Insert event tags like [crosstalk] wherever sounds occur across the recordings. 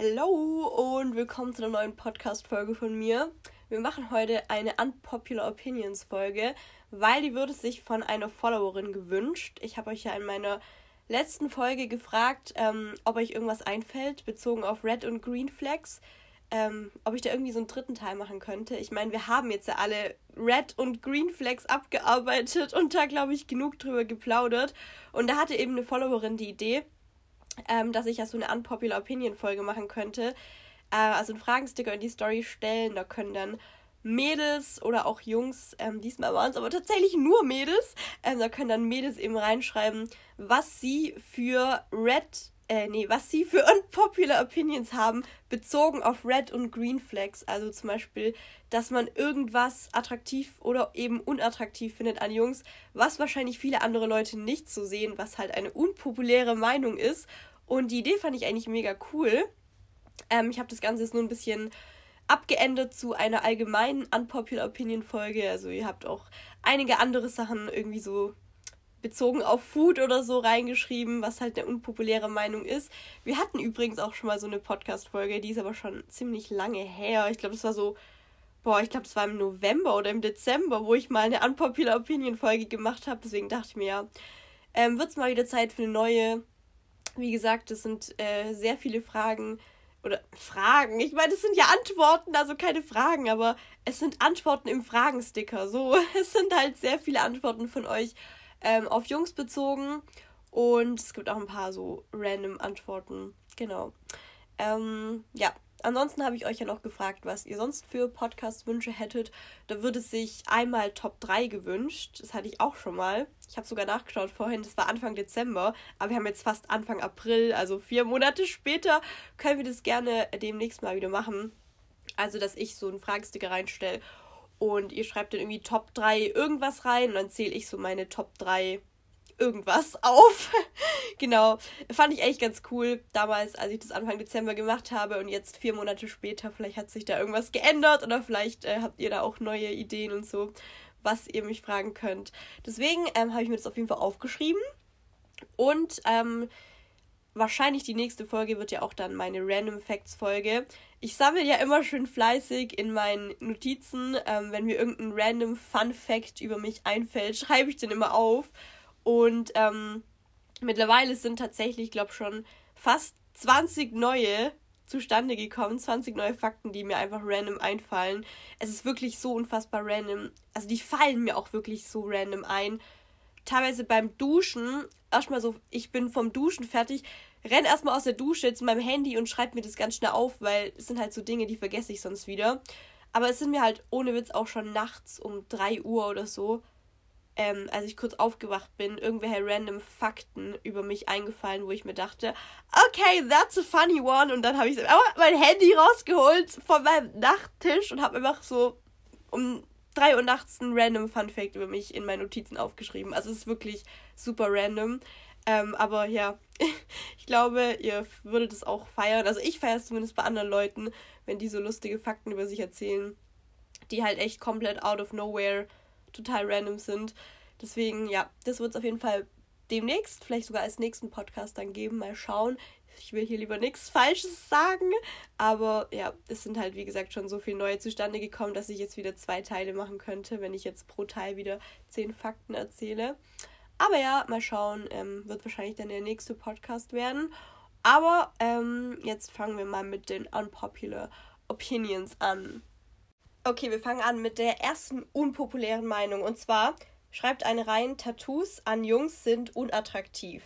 Hallo und willkommen zu einer neuen Podcast-Folge von mir. Wir machen heute eine Unpopular Opinions-Folge, weil die würde sich von einer Followerin gewünscht. Ich habe euch ja in meiner letzten Folge gefragt, ähm, ob euch irgendwas einfällt, bezogen auf Red und Green Flags. Ähm, ob ich da irgendwie so einen dritten Teil machen könnte. Ich meine, wir haben jetzt ja alle Red und Green Flags abgearbeitet und da, glaube ich, genug drüber geplaudert. Und da hatte eben eine Followerin die Idee, ähm, dass ich ja so eine Unpopular Opinion Folge machen könnte. Äh, also einen Fragensticker in die Story stellen. Da können dann Mädels oder auch Jungs, ähm, diesmal waren es aber tatsächlich nur Mädels, ähm, da können dann Mädels eben reinschreiben, was sie für Red, äh, nee, was sie für [laughs] unpopular Opinions haben, bezogen auf Red und Green Flags. Also zum Beispiel, dass man irgendwas attraktiv oder eben unattraktiv findet an Jungs, was wahrscheinlich viele andere Leute nicht so sehen, was halt eine unpopuläre Meinung ist. Und die Idee fand ich eigentlich mega cool. Ähm, ich habe das Ganze jetzt nur ein bisschen abgeändert zu einer allgemeinen Unpopular Opinion Folge. Also ihr habt auch einige andere Sachen irgendwie so bezogen auf Food oder so reingeschrieben, was halt eine unpopuläre Meinung ist. Wir hatten übrigens auch schon mal so eine Podcast-Folge, die ist aber schon ziemlich lange her. Ich glaube, das war so, boah, ich glaube, das war im November oder im Dezember, wo ich mal eine Unpopular Opinion-Folge gemacht habe. Deswegen dachte ich mir, ja, ähm, wird es mal wieder Zeit für eine neue. Wie gesagt, es sind äh, sehr viele Fragen oder Fragen. Ich meine, es sind ja Antworten, also keine Fragen, aber es sind Antworten im Fragensticker. So, [laughs] es sind halt sehr viele Antworten von euch ähm, auf Jungs bezogen und es gibt auch ein paar so random Antworten. Genau. Ähm, ja, Ansonsten habe ich euch ja noch gefragt, was ihr sonst für Podcast-Wünsche hättet. Da würde sich einmal Top 3 gewünscht. Das hatte ich auch schon mal. Ich habe sogar nachgeschaut vorhin, das war Anfang Dezember. Aber wir haben jetzt fast Anfang April, also vier Monate später, können wir das gerne demnächst mal wieder machen. Also, dass ich so einen Fragesticker reinstelle und ihr schreibt dann irgendwie Top 3 irgendwas rein und dann zähle ich so meine Top 3 irgendwas [laughs] auf. genau. Fand ich echt ganz cool damals, als ich das Anfang Dezember gemacht habe und jetzt vier Monate später, vielleicht hat sich da irgendwas geändert oder vielleicht äh, habt ihr da auch neue Ideen und so, was ihr mich fragen könnt. Deswegen ähm, habe ich mir das auf jeden Fall aufgeschrieben und ähm, wahrscheinlich die nächste Folge wird ja auch dann meine Random Facts Folge. Ich sammle ja immer schön fleißig in meinen Notizen. Ähm, wenn mir irgendein random Fun Fact über mich einfällt, schreibe ich den immer auf. Und ähm, mittlerweile sind tatsächlich, glaube ich, schon fast 20 neue zustande gekommen. 20 neue Fakten, die mir einfach random einfallen. Es ist wirklich so unfassbar random. Also die fallen mir auch wirklich so random ein. Teilweise beim Duschen, erstmal so, ich bin vom Duschen fertig, renn erstmal aus der Dusche zu meinem Handy und schreibe mir das ganz schnell auf, weil es sind halt so Dinge, die vergesse ich sonst wieder. Aber es sind mir halt ohne Witz auch schon nachts um 3 Uhr oder so ähm, als ich kurz aufgewacht bin, irgendwelche random Fakten über mich eingefallen, wo ich mir dachte, okay, that's a funny one. Und dann habe ich mein Handy rausgeholt von meinem Nachttisch und habe einfach so um 3 Uhr nachts ein random Fun Fact über mich in meine Notizen aufgeschrieben. Also es ist wirklich super random. Ähm, aber ja, [laughs] ich glaube, ihr würdet es auch feiern. Also ich feiere es zumindest bei anderen Leuten, wenn die so lustige Fakten über sich erzählen, die halt echt komplett out of nowhere total random sind. Deswegen, ja, das wird es auf jeden Fall demnächst, vielleicht sogar als nächsten Podcast dann geben. Mal schauen. Ich will hier lieber nichts Falsches sagen. Aber ja, es sind halt, wie gesagt, schon so viele neue zustande gekommen, dass ich jetzt wieder zwei Teile machen könnte, wenn ich jetzt pro Teil wieder zehn Fakten erzähle. Aber ja, mal schauen. Ähm, wird wahrscheinlich dann der nächste Podcast werden. Aber ähm, jetzt fangen wir mal mit den Unpopular Opinions an. Okay, wir fangen an mit der ersten unpopulären Meinung. Und zwar schreibt eine rein, Tattoos an Jungs sind unattraktiv.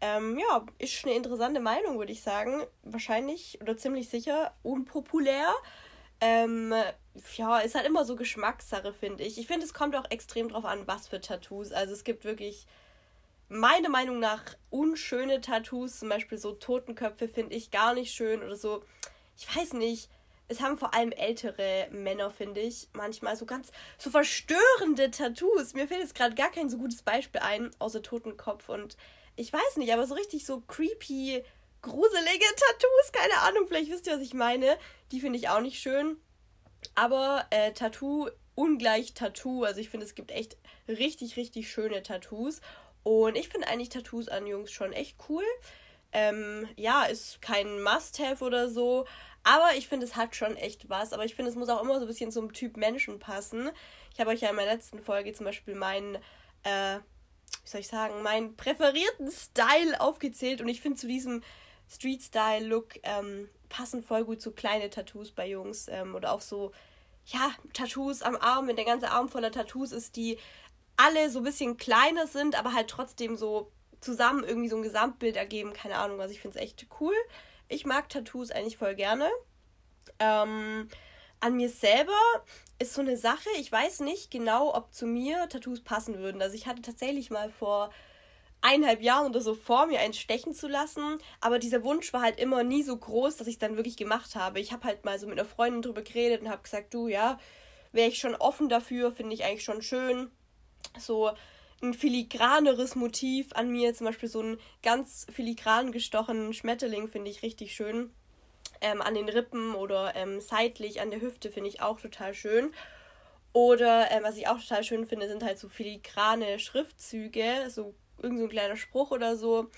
Ähm, ja, ist eine interessante Meinung, würde ich sagen. Wahrscheinlich oder ziemlich sicher unpopulär. Ähm, ja, ist halt immer so Geschmackssache, finde ich. Ich finde, es kommt auch extrem drauf an, was für Tattoos. Also es gibt wirklich meiner Meinung nach unschöne Tattoos, zum Beispiel so Totenköpfe finde ich gar nicht schön oder so. Ich weiß nicht es haben vor allem ältere Männer, finde ich, manchmal so ganz so verstörende Tattoos. Mir fällt jetzt gerade gar kein so gutes Beispiel ein, außer Totenkopf und ich weiß nicht, aber so richtig so creepy, gruselige Tattoos, keine Ahnung, vielleicht wisst ihr, was ich meine. Die finde ich auch nicht schön. Aber äh, Tattoo ungleich Tattoo. Also ich finde, es gibt echt richtig, richtig schöne Tattoos. Und ich finde eigentlich Tattoos an Jungs schon echt cool. Ähm, ja, ist kein Must-Have oder so. Aber ich finde, es hat schon echt was. Aber ich finde, es muss auch immer so ein bisschen zum Typ Menschen passen. Ich habe euch ja in meiner letzten Folge zum Beispiel meinen, äh, wie soll ich sagen, meinen präferierten Style aufgezählt. Und ich finde, zu diesem Street-Style-Look ähm, passen voll gut so kleine Tattoos bei Jungs. Ähm, oder auch so, ja, Tattoos am Arm, wenn der ganze Arm voller Tattoos ist, die alle so ein bisschen kleiner sind, aber halt trotzdem so zusammen irgendwie so ein Gesamtbild ergeben. Keine Ahnung, also ich finde es echt cool. Ich mag Tattoos eigentlich voll gerne. Ähm, an mir selber ist so eine Sache, ich weiß nicht genau, ob zu mir Tattoos passen würden. Also ich hatte tatsächlich mal vor eineinhalb Jahren oder so vor, mir eins stechen zu lassen. Aber dieser Wunsch war halt immer nie so groß, dass ich es dann wirklich gemacht habe. Ich habe halt mal so mit einer Freundin drüber geredet und habe gesagt, du, ja, wäre ich schon offen dafür, finde ich eigentlich schon schön. So ein filigraneres Motiv an mir, zum Beispiel so einen ganz filigran gestochenen Schmetterling finde ich richtig schön. Ähm, an den Rippen oder ähm, seitlich an der Hüfte finde ich auch total schön. Oder ähm, was ich auch total schön finde, sind halt so filigrane Schriftzüge, so irgend so ein kleiner Spruch oder so.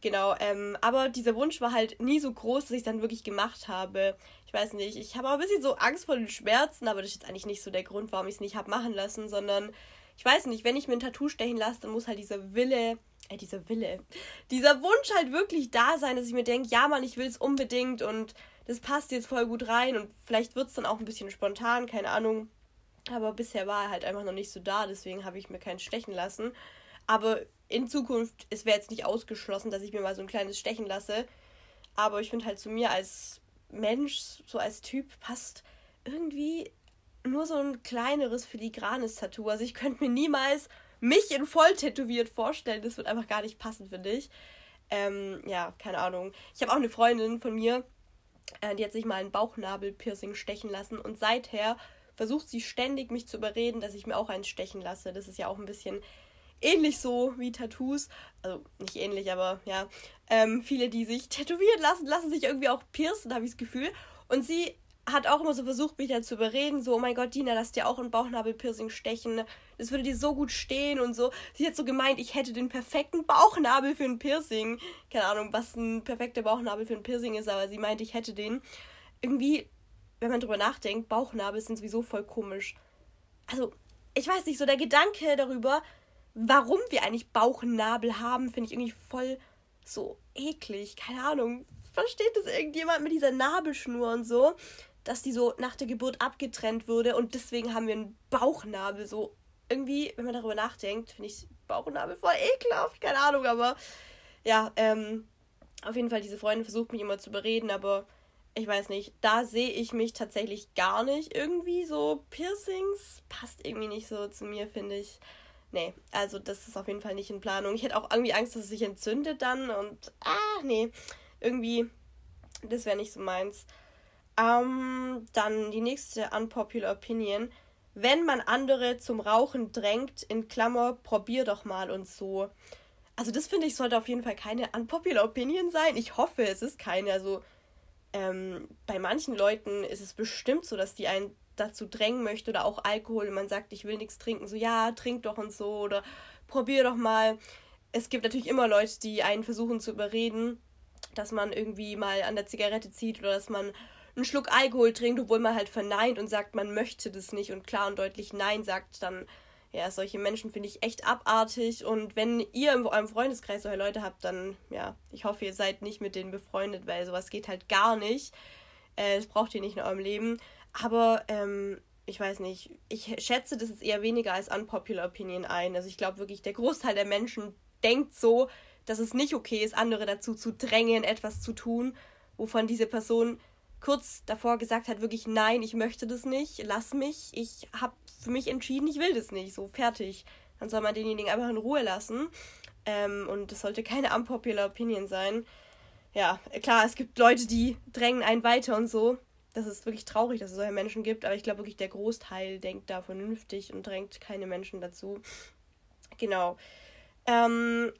Genau, ähm, aber dieser Wunsch war halt nie so groß, dass ich es dann wirklich gemacht habe. Ich weiß nicht, ich habe auch ein bisschen so Angst vor den Schmerzen, aber das ist jetzt eigentlich nicht so der Grund, warum ich es nicht habe machen lassen, sondern ich weiß nicht, wenn ich mir ein Tattoo stechen lasse, dann muss halt dieser Wille, äh, dieser Wille, dieser Wunsch halt wirklich da sein, dass ich mir denke, ja Mann, ich will es unbedingt und das passt jetzt voll gut rein und vielleicht wird es dann auch ein bisschen spontan, keine Ahnung. Aber bisher war er halt einfach noch nicht so da, deswegen habe ich mir keinen stechen lassen. Aber in Zukunft, es wäre jetzt nicht ausgeschlossen, dass ich mir mal so ein kleines stechen lasse. Aber ich finde halt zu mir als Mensch, so als Typ, passt irgendwie nur so ein kleineres filigranes Tattoo. Also ich könnte mir niemals mich in voll tätowiert vorstellen. Das wird einfach gar nicht passen, finde ich. Ähm, ja, keine Ahnung. Ich habe auch eine Freundin von mir, äh, die hat sich mal ein Bauchnabelpiercing stechen lassen und seither versucht sie ständig mich zu überreden, dass ich mir auch eins stechen lasse. Das ist ja auch ein bisschen ähnlich so wie Tattoos. Also nicht ähnlich, aber ja. Ähm, viele, die sich tätowieren lassen, lassen sich irgendwie auch piercen, habe ich das Gefühl. Und sie hat auch immer so versucht, mich da zu überreden, so, oh mein Gott, Dina, lass dir auch ein Bauchnabelpiercing stechen. Das würde dir so gut stehen und so. Sie hat so gemeint, ich hätte den perfekten Bauchnabel für ein Piercing. Keine Ahnung, was ein perfekter Bauchnabel für ein Piercing ist, aber sie meinte, ich hätte den. Irgendwie, wenn man drüber nachdenkt, Bauchnabel sind sowieso voll komisch. Also, ich weiß nicht, so der Gedanke darüber, warum wir eigentlich Bauchnabel haben, finde ich irgendwie voll so eklig. Keine Ahnung. Versteht das irgendjemand mit dieser Nabelschnur und so? Dass die so nach der Geburt abgetrennt wurde und deswegen haben wir einen Bauchnabel. So irgendwie, wenn man darüber nachdenkt, finde ich Bauchnabel voll ekelhaft, keine Ahnung, aber ja, ähm, auf jeden Fall, diese Freundin versucht mich immer zu bereden, aber ich weiß nicht, da sehe ich mich tatsächlich gar nicht irgendwie. So Piercings passt irgendwie nicht so zu mir, finde ich. Nee, also das ist auf jeden Fall nicht in Planung. Ich hätte auch irgendwie Angst, dass es sich entzündet dann und ah, nee, irgendwie, das wäre nicht so meins. Ähm, dann die nächste unpopular Opinion. Wenn man andere zum Rauchen drängt, in Klammer, probier doch mal und so. Also das finde ich sollte auf jeden Fall keine unpopular Opinion sein. Ich hoffe, es ist keine. Also ähm, bei manchen Leuten ist es bestimmt so, dass die einen dazu drängen möchte oder auch Alkohol und man sagt, ich will nichts trinken, so ja, trink doch und so oder probier doch mal. Es gibt natürlich immer Leute, die einen versuchen zu überreden, dass man irgendwie mal an der Zigarette zieht oder dass man einen Schluck Alkohol trinkt, obwohl man halt verneint und sagt, man möchte das nicht und klar und deutlich Nein sagt, dann, ja, solche Menschen finde ich echt abartig. Und wenn ihr in eurem Freundeskreis solche Leute habt, dann, ja, ich hoffe, ihr seid nicht mit denen befreundet, weil sowas geht halt gar nicht. Äh, das braucht ihr nicht in eurem Leben. Aber, ähm, ich weiß nicht, ich schätze das ist eher weniger als unpopular Opinion ein. Also ich glaube wirklich, der Großteil der Menschen denkt so, dass es nicht okay ist, andere dazu zu drängen, etwas zu tun, wovon diese Person kurz davor gesagt hat, wirklich nein, ich möchte das nicht, lass mich, ich habe für mich entschieden, ich will das nicht, so fertig. Dann soll man denjenigen einfach in Ruhe lassen. Ähm, und das sollte keine unpopular Opinion sein. Ja, klar, es gibt Leute, die drängen einen weiter und so. Das ist wirklich traurig, dass es solche Menschen gibt, aber ich glaube wirklich, der Großteil denkt da vernünftig und drängt keine Menschen dazu. Genau. Ähm,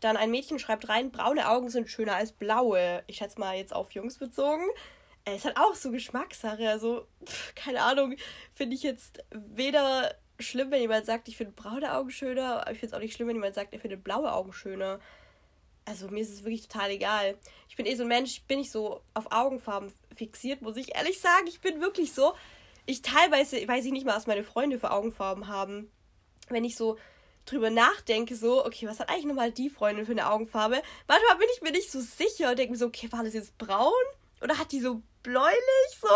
dann ein Mädchen schreibt rein, braune Augen sind schöner als blaue. Ich schätze mal jetzt auf Jungs bezogen. Es ist halt auch so Geschmackssache. Also, pf, keine Ahnung, finde ich jetzt weder schlimm, wenn jemand sagt, ich finde braune Augen schöner, aber ich finde es auch nicht schlimm, wenn jemand sagt, er findet blaue Augen schöner. also mir ist es wirklich total egal. Ich bin eh so ein Mensch, ich bin nicht so auf Augenfarben fixiert, muss ich ehrlich sagen. Ich bin wirklich so, ich teilweise weiß ich nicht mal, was meine Freunde für Augenfarben haben. Wenn ich so drüber nachdenke, so, okay, was hat eigentlich nochmal die Freundin für eine Augenfarbe? Manchmal bin ich mir nicht so sicher und denke mir so, okay, war das jetzt braun? Oder hat die so bläulich so?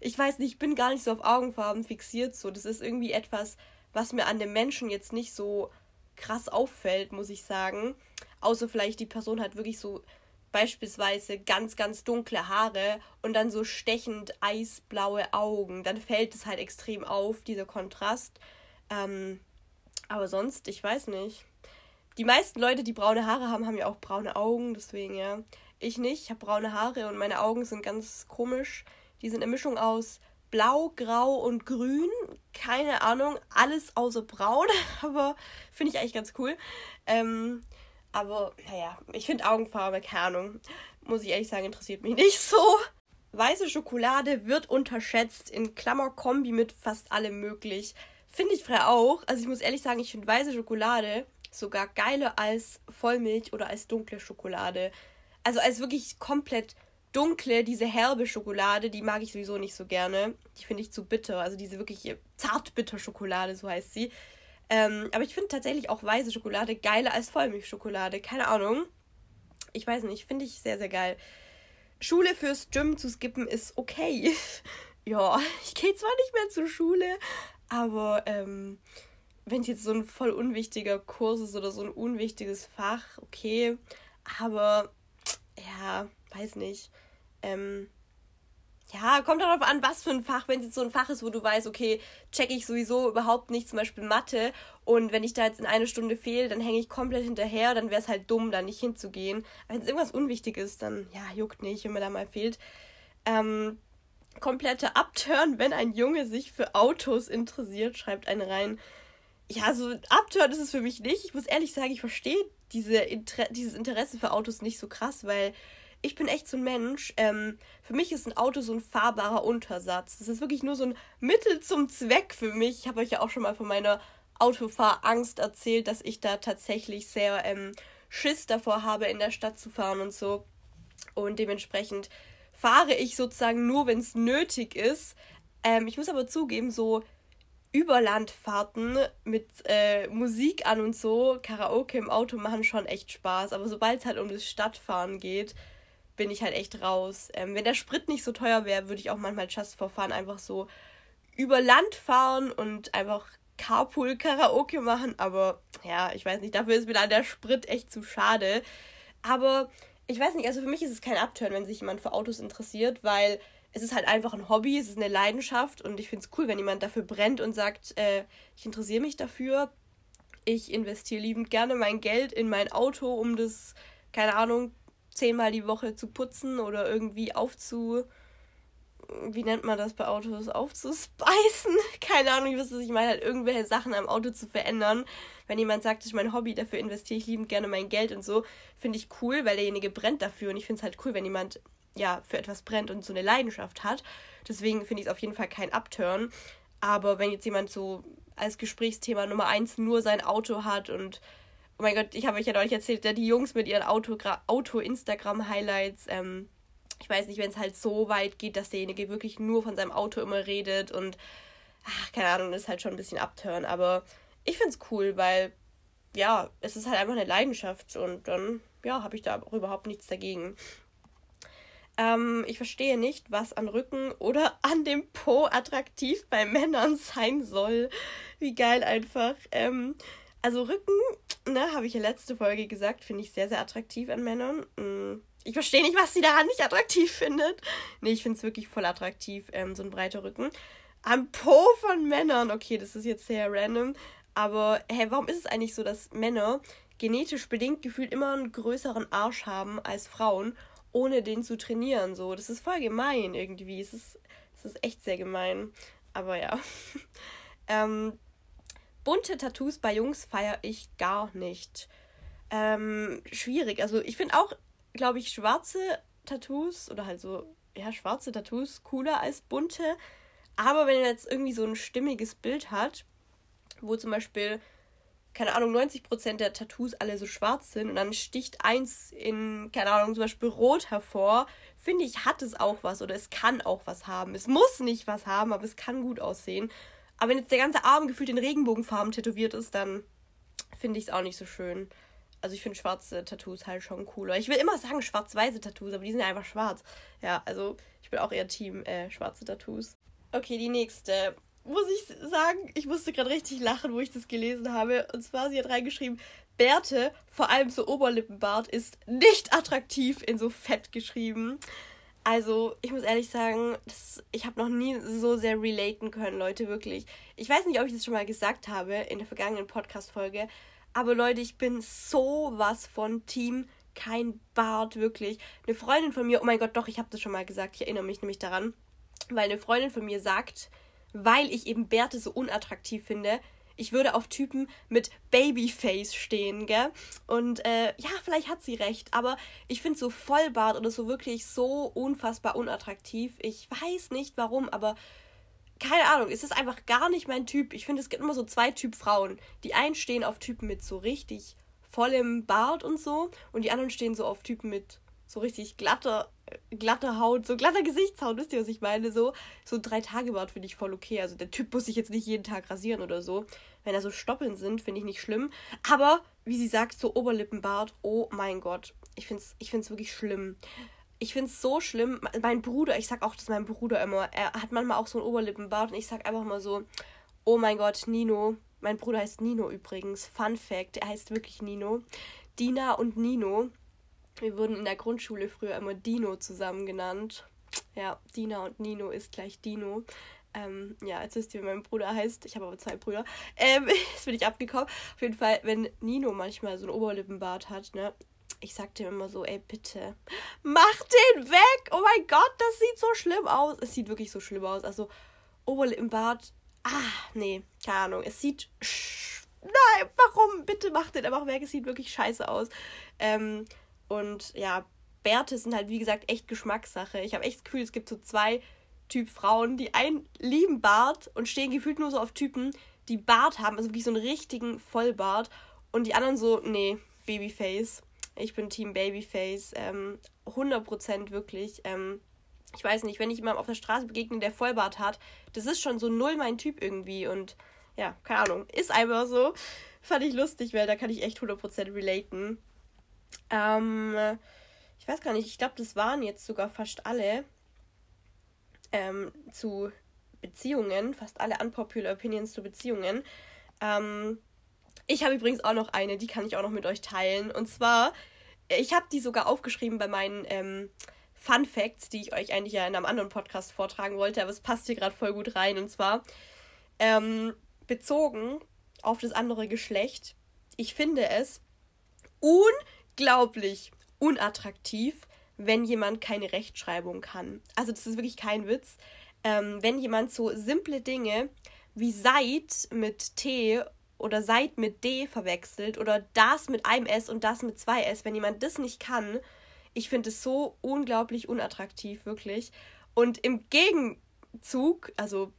Ich weiß nicht, ich bin gar nicht so auf Augenfarben fixiert so. Das ist irgendwie etwas, was mir an dem Menschen jetzt nicht so krass auffällt, muss ich sagen. Außer vielleicht die Person hat wirklich so beispielsweise ganz, ganz dunkle Haare und dann so stechend eisblaue Augen. Dann fällt es halt extrem auf, dieser Kontrast. Ähm, aber sonst, ich weiß nicht. Die meisten Leute, die braune Haare haben, haben ja auch braune Augen, deswegen ja. Ich nicht, ich habe braune Haare und meine Augen sind ganz komisch. Die sind eine Mischung aus blau, grau und grün. Keine Ahnung, alles außer braun, [laughs] aber finde ich eigentlich ganz cool. Ähm, aber naja, ich finde Augenfarbe, keine Ahnung. Muss ich ehrlich sagen, interessiert mich [laughs] nicht so. Weiße Schokolade wird unterschätzt in Klammerkombi mit fast allem möglich. Finde ich frei auch. Also ich muss ehrlich sagen, ich finde weiße Schokolade sogar geiler als Vollmilch oder als dunkle Schokolade. Also als wirklich komplett dunkle, diese herbe Schokolade, die mag ich sowieso nicht so gerne. Die finde ich zu bitter. Also diese wirklich zartbitter Schokolade, so heißt sie. Ähm, aber ich finde tatsächlich auch weiße Schokolade geiler als Vollmilchschokolade. Keine Ahnung. Ich weiß nicht, finde ich sehr, sehr geil. Schule fürs Gym zu skippen ist okay. [laughs] ja, ich gehe zwar nicht mehr zur Schule, aber ähm, wenn es jetzt so ein voll unwichtiger Kurs ist oder so ein unwichtiges Fach, okay. Aber ja, weiß nicht. Ähm, ja, kommt darauf an, was für ein Fach. Wenn es jetzt so ein Fach ist, wo du weißt, okay, checke ich sowieso überhaupt nicht, zum Beispiel Mathe, und wenn ich da jetzt in eine Stunde fehle, dann hänge ich komplett hinterher, dann wäre es halt dumm, da nicht hinzugehen. wenn es irgendwas Unwichtiges ist, dann ja, juckt nicht, wenn mir da mal fehlt. Ähm, komplette Upturn, wenn ein Junge sich für Autos interessiert, schreibt eine rein. Ja, so Upturn ist es für mich nicht. Ich muss ehrlich sagen, ich verstehe diese Inter dieses Interesse für Autos nicht so krass, weil ich bin echt so ein Mensch. Ähm, für mich ist ein Auto so ein fahrbarer Untersatz. Das ist wirklich nur so ein Mittel zum Zweck für mich. Ich habe euch ja auch schon mal von meiner Autofahrangst erzählt, dass ich da tatsächlich sehr ähm, Schiss davor habe, in der Stadt zu fahren und so. Und dementsprechend fahre ich sozusagen nur, wenn es nötig ist. Ähm, ich muss aber zugeben, so Überlandfahrten mit äh, Musik an und so, Karaoke im Auto machen schon echt Spaß. Aber sobald es halt um das Stadtfahren geht, bin ich halt echt raus. Ähm, wenn der Sprit nicht so teuer wäre, würde ich auch manchmal Just for Fun einfach so über Land fahren und einfach Carpool-Karaoke machen. Aber ja, ich weiß nicht, dafür ist mir dann der Sprit echt zu schade. Aber ich weiß nicht, also für mich ist es kein Abturn, wenn sich jemand für Autos interessiert, weil es ist halt einfach ein Hobby, es ist eine Leidenschaft und ich finde es cool, wenn jemand dafür brennt und sagt, äh, ich interessiere mich dafür. Ich investiere liebend gerne mein Geld in mein Auto, um das, keine Ahnung, zehnmal die Woche zu putzen oder irgendwie aufzu. Wie nennt man das bei Autos? Aufzuspeisen? [laughs] Keine Ahnung, was ich meine, halt irgendwelche Sachen am Auto zu verändern. Wenn jemand sagt, das ist mein Hobby, dafür investiere ich liebend gerne mein Geld und so, finde ich cool, weil derjenige brennt dafür und ich finde es halt cool, wenn jemand ja für etwas brennt und so eine Leidenschaft hat. Deswegen finde ich es auf jeden Fall kein Upturn. Aber wenn jetzt jemand so als Gesprächsthema Nummer eins nur sein Auto hat und oh mein Gott, ich habe euch ja neulich erzählt, die Jungs mit ihren Auto-Instagram-Highlights, ähm, ich weiß nicht, wenn es halt so weit geht, dass derjenige wirklich nur von seinem Auto immer redet und, ach, keine Ahnung, das ist halt schon ein bisschen abturn, aber ich finde es cool, weil, ja, es ist halt einfach eine Leidenschaft und dann, ja, habe ich da auch überhaupt nichts dagegen. Ähm, ich verstehe nicht, was an Rücken oder [laughs] an dem Po attraktiv bei Männern sein soll. Wie geil einfach. Ähm, also Rücken, ne, habe ich ja letzte Folge gesagt, finde ich sehr, sehr attraktiv an Männern. Mm, ich verstehe nicht, was sie daran nicht attraktiv [laughs] findet. Nee, ich finde es wirklich voll attraktiv, ähm, so ein breiter Rücken. Am Po von Männern, okay, das ist jetzt sehr random. Aber, hä, warum ist es eigentlich so, dass Männer genetisch bedingt gefühlt immer einen größeren Arsch haben als Frauen, ohne den zu trainieren? So, das ist voll gemein irgendwie. Es ist, es ist echt sehr gemein. Aber ja. [laughs] ähm, bunte Tattoos bei Jungs feiere ich gar nicht. Ähm, schwierig. Also ich finde auch, glaube ich, schwarze Tattoos oder halt so, ja, schwarze Tattoos cooler als bunte. Aber wenn er jetzt irgendwie so ein stimmiges Bild hat, wo zum Beispiel keine Ahnung, 90% der Tattoos alle so schwarz sind und dann sticht eins in, keine Ahnung, zum Beispiel rot hervor, finde ich, hat es auch was oder es kann auch was haben. Es muss nicht was haben, aber es kann gut aussehen. Aber wenn jetzt der ganze Arm gefühlt in Regenbogenfarben tätowiert ist, dann finde ich es auch nicht so schön. Also ich finde schwarze Tattoos halt schon cooler. Ich will immer sagen schwarz-weiße Tattoos, aber die sind ja einfach schwarz. Ja, also ich bin auch eher Team äh, schwarze Tattoos. Okay, die nächste muss ich sagen, ich musste gerade richtig lachen, wo ich das gelesen habe. Und zwar, sie hat reingeschrieben, Bärte, vor allem so Oberlippenbart, ist nicht attraktiv in so fett geschrieben. Also, ich muss ehrlich sagen, das, ich habe noch nie so sehr relaten können, Leute, wirklich. Ich weiß nicht, ob ich das schon mal gesagt habe in der vergangenen Podcast-Folge, aber Leute, ich bin so was von Team kein Bart, wirklich. Eine Freundin von mir, oh mein Gott, doch, ich habe das schon mal gesagt, ich erinnere mich nämlich daran, weil eine Freundin von mir sagt, weil ich eben Bärte so unattraktiv finde. Ich würde auf Typen mit Babyface stehen, gell? Und äh, ja, vielleicht hat sie recht, aber ich finde so Vollbart oder so wirklich so unfassbar unattraktiv. Ich weiß nicht warum, aber keine Ahnung, es ist einfach gar nicht mein Typ. Ich finde, es gibt immer so zwei Typ Frauen. Die einen stehen auf Typen mit so richtig vollem Bart und so und die anderen stehen so auf Typen mit so richtig glatter glatte Haut, so glatter Gesichtshaut, wisst ihr, was ich meine? So, so drei Tage Bart finde ich voll okay. Also der Typ muss sich jetzt nicht jeden Tag rasieren oder so. Wenn da so Stoppeln sind, finde ich nicht schlimm. Aber, wie sie sagt, so Oberlippenbart, oh mein Gott. Ich finde es ich find's wirklich schlimm. Ich finde es so schlimm. Mein Bruder, ich sag auch das mein Bruder immer, er hat manchmal auch so einen Oberlippenbart und ich sag einfach mal so, oh mein Gott, Nino. Mein Bruder heißt Nino übrigens. Fun Fact, er heißt wirklich Nino. Dina und Nino wir wurden in der Grundschule früher immer Dino zusammen genannt. Ja, Dina und Nino ist gleich Dino. Ähm, ja, jetzt wisst ihr, wie mein Bruder heißt. Ich habe aber zwei Brüder. Ähm, [laughs] jetzt bin ich abgekommen. Auf jeden Fall, wenn Nino manchmal so einen Oberlippenbart hat, ne? Ich sag dem immer so, ey, bitte, mach den weg! Oh mein Gott, das sieht so schlimm aus. Es sieht wirklich so schlimm aus. Also, Oberlippenbart, ah, nee, keine Ahnung. Es sieht. Nein, warum? Bitte mach den einfach weg. Es sieht wirklich scheiße aus. Ähm, und ja, Bärte sind halt, wie gesagt, echt Geschmackssache. Ich habe echt das Gefühl, es gibt so zwei Typ Frauen, die einen lieben Bart und stehen gefühlt nur so auf Typen, die Bart haben, also wirklich so einen richtigen Vollbart. Und die anderen so, nee, Babyface. Ich bin Team Babyface. Ähm, 100% wirklich. Ähm, ich weiß nicht, wenn ich jemandem auf der Straße begegne, der Vollbart hat, das ist schon so null mein Typ irgendwie. Und ja, keine Ahnung, ist einfach so. Fand ich lustig, weil da kann ich echt 100% relaten. Ähm, ich weiß gar nicht, ich glaube, das waren jetzt sogar fast alle ähm, zu Beziehungen, fast alle unpopular Opinions zu Beziehungen. Ähm, ich habe übrigens auch noch eine, die kann ich auch noch mit euch teilen. Und zwar, ich habe die sogar aufgeschrieben bei meinen ähm, Fun Facts, die ich euch eigentlich ja in einem anderen Podcast vortragen wollte, aber es passt hier gerade voll gut rein. Und zwar ähm, bezogen auf das andere Geschlecht. Ich finde es un unglaublich unattraktiv, wenn jemand keine Rechtschreibung kann. Also das ist wirklich kein Witz. Ähm, wenn jemand so simple Dinge wie seit mit T oder seit mit D verwechselt oder das mit einem S und das mit zwei S, wenn jemand das nicht kann, ich finde es so unglaublich unattraktiv, wirklich. Und im Gegenzug, also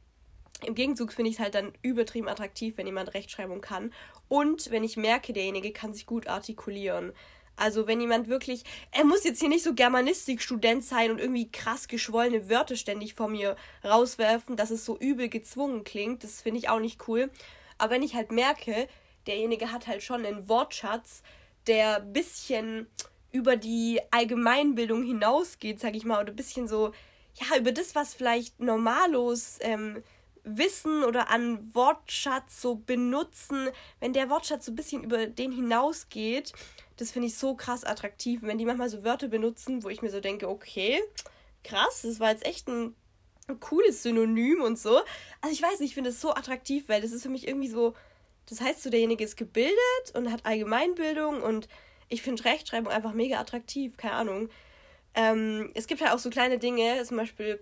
im Gegenzug finde ich es halt dann übertrieben attraktiv, wenn jemand Rechtschreibung kann. Und wenn ich merke, derjenige kann sich gut artikulieren. Also wenn jemand wirklich, er muss jetzt hier nicht so Germanistik-Student sein und irgendwie krass geschwollene Wörter ständig vor mir rauswerfen, dass es so übel gezwungen klingt. Das finde ich auch nicht cool. Aber wenn ich halt merke, derjenige hat halt schon einen Wortschatz, der bisschen über die Allgemeinbildung hinausgeht, sag ich mal, oder ein bisschen so, ja, über das, was vielleicht normalos ähm, Wissen oder an Wortschatz so benutzen, wenn der Wortschatz so ein bisschen über den hinausgeht, das finde ich so krass attraktiv. wenn die manchmal so Wörter benutzen, wo ich mir so denke, okay, krass, das war jetzt echt ein, cooles Synonym und so. Also ich weiß nicht, ich finde es so attraktiv, weil das ist für mich irgendwie so, das heißt so, derjenige ist gebildet und hat Allgemeinbildung und ich finde Rechtschreibung einfach mega attraktiv, keine Ahnung. Ähm, es gibt halt auch so kleine Dinge, zum Beispiel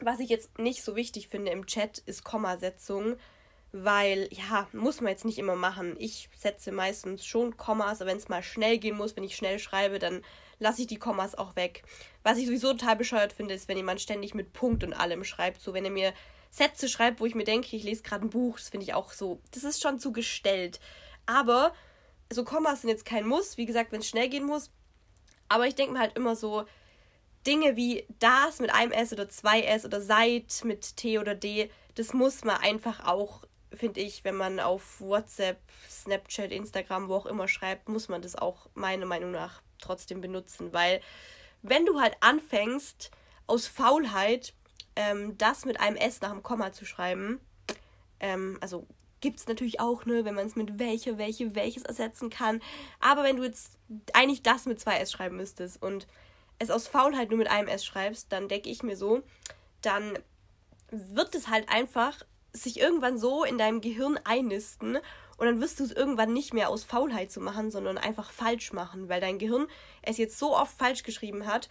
was ich jetzt nicht so wichtig finde im Chat, ist Kommasetzung, weil, ja, muss man jetzt nicht immer machen. Ich setze meistens schon Kommas, aber wenn es mal schnell gehen muss, wenn ich schnell schreibe, dann lasse ich die Kommas auch weg. Was ich sowieso total bescheuert finde, ist, wenn jemand ständig mit Punkt und allem schreibt. So, wenn er mir Sätze schreibt, wo ich mir denke, ich lese gerade ein Buch, das finde ich auch so, das ist schon zu gestellt. Aber so Kommas sind jetzt kein Muss. Wie gesagt, wenn es schnell gehen muss. Aber ich denke mir halt immer so, Dinge wie das mit einem S oder zwei S oder seit mit T oder D, das muss man einfach auch, finde ich, wenn man auf WhatsApp, Snapchat, Instagram, wo auch immer schreibt, muss man das auch meiner Meinung nach trotzdem benutzen. Weil wenn du halt anfängst, aus Faulheit ähm, das mit einem S nach dem Komma zu schreiben, ähm, also gibt es natürlich auch, ne, wenn man es mit welche, welche, welches ersetzen kann. Aber wenn du jetzt eigentlich das mit zwei S schreiben müsstest und es aus Faulheit nur mit einem S schreibst, dann denke ich mir so, dann wird es halt einfach sich irgendwann so in deinem Gehirn einnisten und dann wirst du es irgendwann nicht mehr aus Faulheit zu machen, sondern einfach falsch machen, weil dein Gehirn es jetzt so oft falsch geschrieben hat,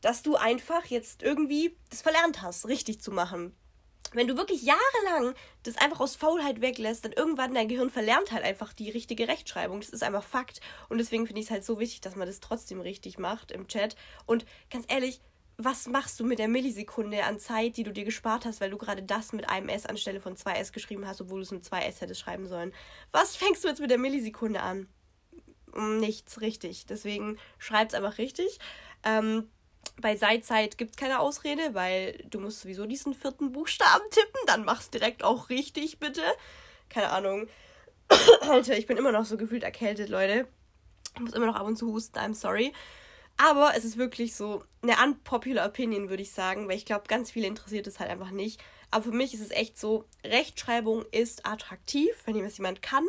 dass du einfach jetzt irgendwie das verlernt hast, richtig zu machen. Wenn du wirklich jahrelang das einfach aus Faulheit weglässt, dann irgendwann dein Gehirn verlernt halt einfach die richtige Rechtschreibung. Das ist einfach Fakt. Und deswegen finde ich es halt so wichtig, dass man das trotzdem richtig macht im Chat. Und ganz ehrlich, was machst du mit der Millisekunde an Zeit, die du dir gespart hast, weil du gerade das mit einem S anstelle von zwei S geschrieben hast, obwohl du es mit zwei S hättest schreiben sollen? Was fängst du jetzt mit der Millisekunde an? Nichts, richtig. Deswegen schreib es einfach richtig. Ähm, bei Seitzeit gibt es keine Ausrede, weil du musst sowieso diesen vierten Buchstaben tippen. Dann mach's direkt auch richtig, bitte. Keine Ahnung. [coughs] Alter, ich bin immer noch so gefühlt erkältet, Leute. Ich muss immer noch ab und zu husten, I'm sorry. Aber es ist wirklich so eine unpopular Opinion, würde ich sagen, weil ich glaube, ganz viele interessiert es halt einfach nicht. Aber für mich ist es echt so, Rechtschreibung ist attraktiv. Wenn das jemand kann,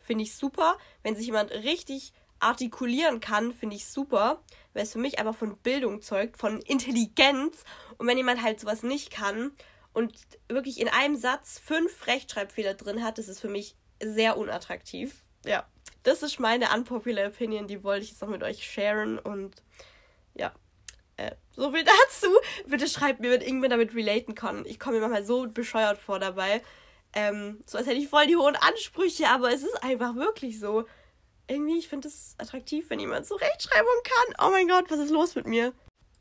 finde ich super. Wenn sich jemand richtig artikulieren kann, finde ich super, weil es für mich einfach von Bildung zeugt, von Intelligenz. Und wenn jemand halt sowas nicht kann und wirklich in einem Satz fünf Rechtschreibfehler drin hat, das ist für mich sehr unattraktiv. Ja, das ist meine unpopular Opinion, die wollte ich jetzt noch mit euch sharen und ja. Äh, so viel [laughs] dazu. Bitte schreibt mir, wenn irgendwer damit relaten kann. Ich komme mir manchmal so bescheuert vor dabei. Ähm, so als hätte ich voll die hohen Ansprüche, aber es ist einfach wirklich so irgendwie, ich finde es attraktiv, wenn jemand so Rechtschreibung kann. Oh mein Gott, was ist los mit mir?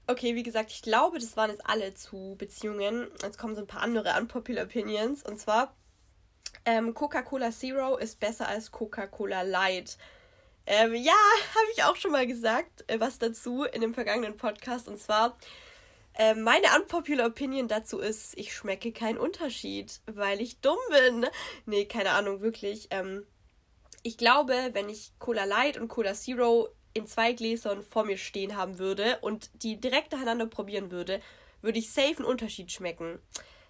Okay, wie gesagt, ich glaube, das waren jetzt alle zu Beziehungen. Jetzt kommen so ein paar andere unpopular Opinions. Und zwar, ähm, Coca-Cola Zero ist besser als Coca-Cola Light. Ähm, ja, [laughs] habe ich auch schon mal gesagt, äh, was dazu in dem vergangenen Podcast. Und zwar, äh, meine unpopular Opinion dazu ist, ich schmecke keinen Unterschied, weil ich dumm bin. [laughs] Nee, keine Ahnung, wirklich. Ähm, ich glaube, wenn ich Cola Light und Cola Zero in zwei Gläsern vor mir stehen haben würde und die direkt nacheinander probieren würde, würde ich safe einen Unterschied schmecken.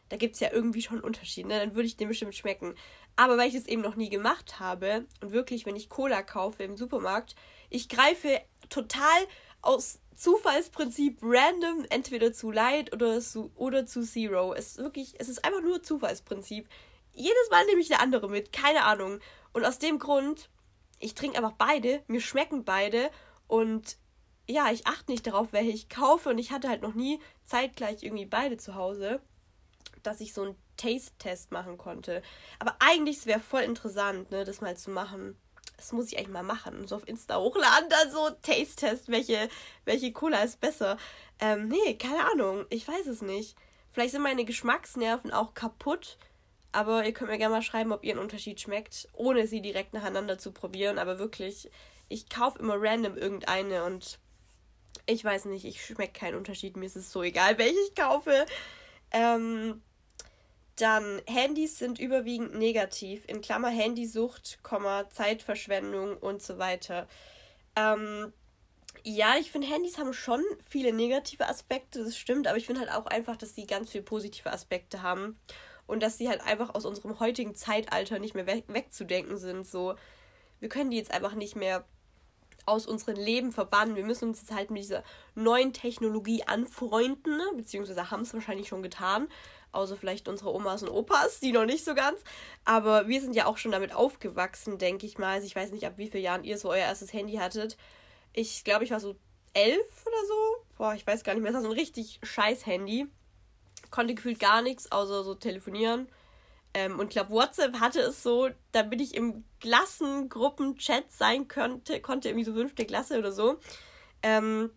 Da gibt es ja irgendwie schon einen Unterschied, ne? Dann würde ich den bestimmt schmecken. Aber weil ich es eben noch nie gemacht habe und wirklich, wenn ich Cola kaufe im Supermarkt, ich greife total aus Zufallsprinzip random entweder zu Light oder zu, oder zu Zero. Es ist wirklich, es ist einfach nur Zufallsprinzip. Jedes Mal nehme ich eine andere mit, keine Ahnung. Und aus dem Grund, ich trinke einfach beide, mir schmecken beide und ja, ich achte nicht darauf, welche ich kaufe und ich hatte halt noch nie zeitgleich irgendwie beide zu Hause, dass ich so einen Taste-Test machen konnte. Aber eigentlich wäre voll interessant, ne, das mal zu machen. Das muss ich eigentlich mal machen. So auf Insta hochladen, dann so Taste-Test, welche, welche Cola ist besser. Ähm, nee, keine Ahnung. Ich weiß es nicht. Vielleicht sind meine Geschmacksnerven auch kaputt aber ihr könnt mir gerne mal schreiben, ob ihr einen Unterschied schmeckt, ohne sie direkt nacheinander zu probieren. Aber wirklich, ich kaufe immer random irgendeine und ich weiß nicht, ich schmecke keinen Unterschied. Mir ist es so egal, [laughs] welche ich kaufe. Ähm, dann Handys sind überwiegend negativ. In Klammer Handysucht, Zeitverschwendung und so weiter. Ähm, ja, ich finde, Handys haben schon viele negative Aspekte, das stimmt, aber ich finde halt auch einfach, dass sie ganz viele positive Aspekte haben und dass sie halt einfach aus unserem heutigen Zeitalter nicht mehr weg wegzudenken sind. So, wir können die jetzt einfach nicht mehr aus unserem Leben verbannen. Wir müssen uns jetzt halt mit dieser neuen Technologie anfreunden, ne? beziehungsweise haben es wahrscheinlich schon getan. Außer vielleicht unsere Omas und Opas, die noch nicht so ganz. Aber wir sind ja auch schon damit aufgewachsen, denke ich mal. Also ich weiß nicht, ab wie vielen Jahren ihr so euer erstes Handy hattet. Ich glaube, ich war so elf oder so. Boah, ich weiß gar nicht mehr. Es war so ein richtig scheiß Handy konnte gefühlt gar nichts, außer so telefonieren. Ähm, und ich glaube, WhatsApp hatte es so, damit ich im Klassengruppen-Chat sein könnte, konnte irgendwie so fünfte Klasse oder so. Ähm,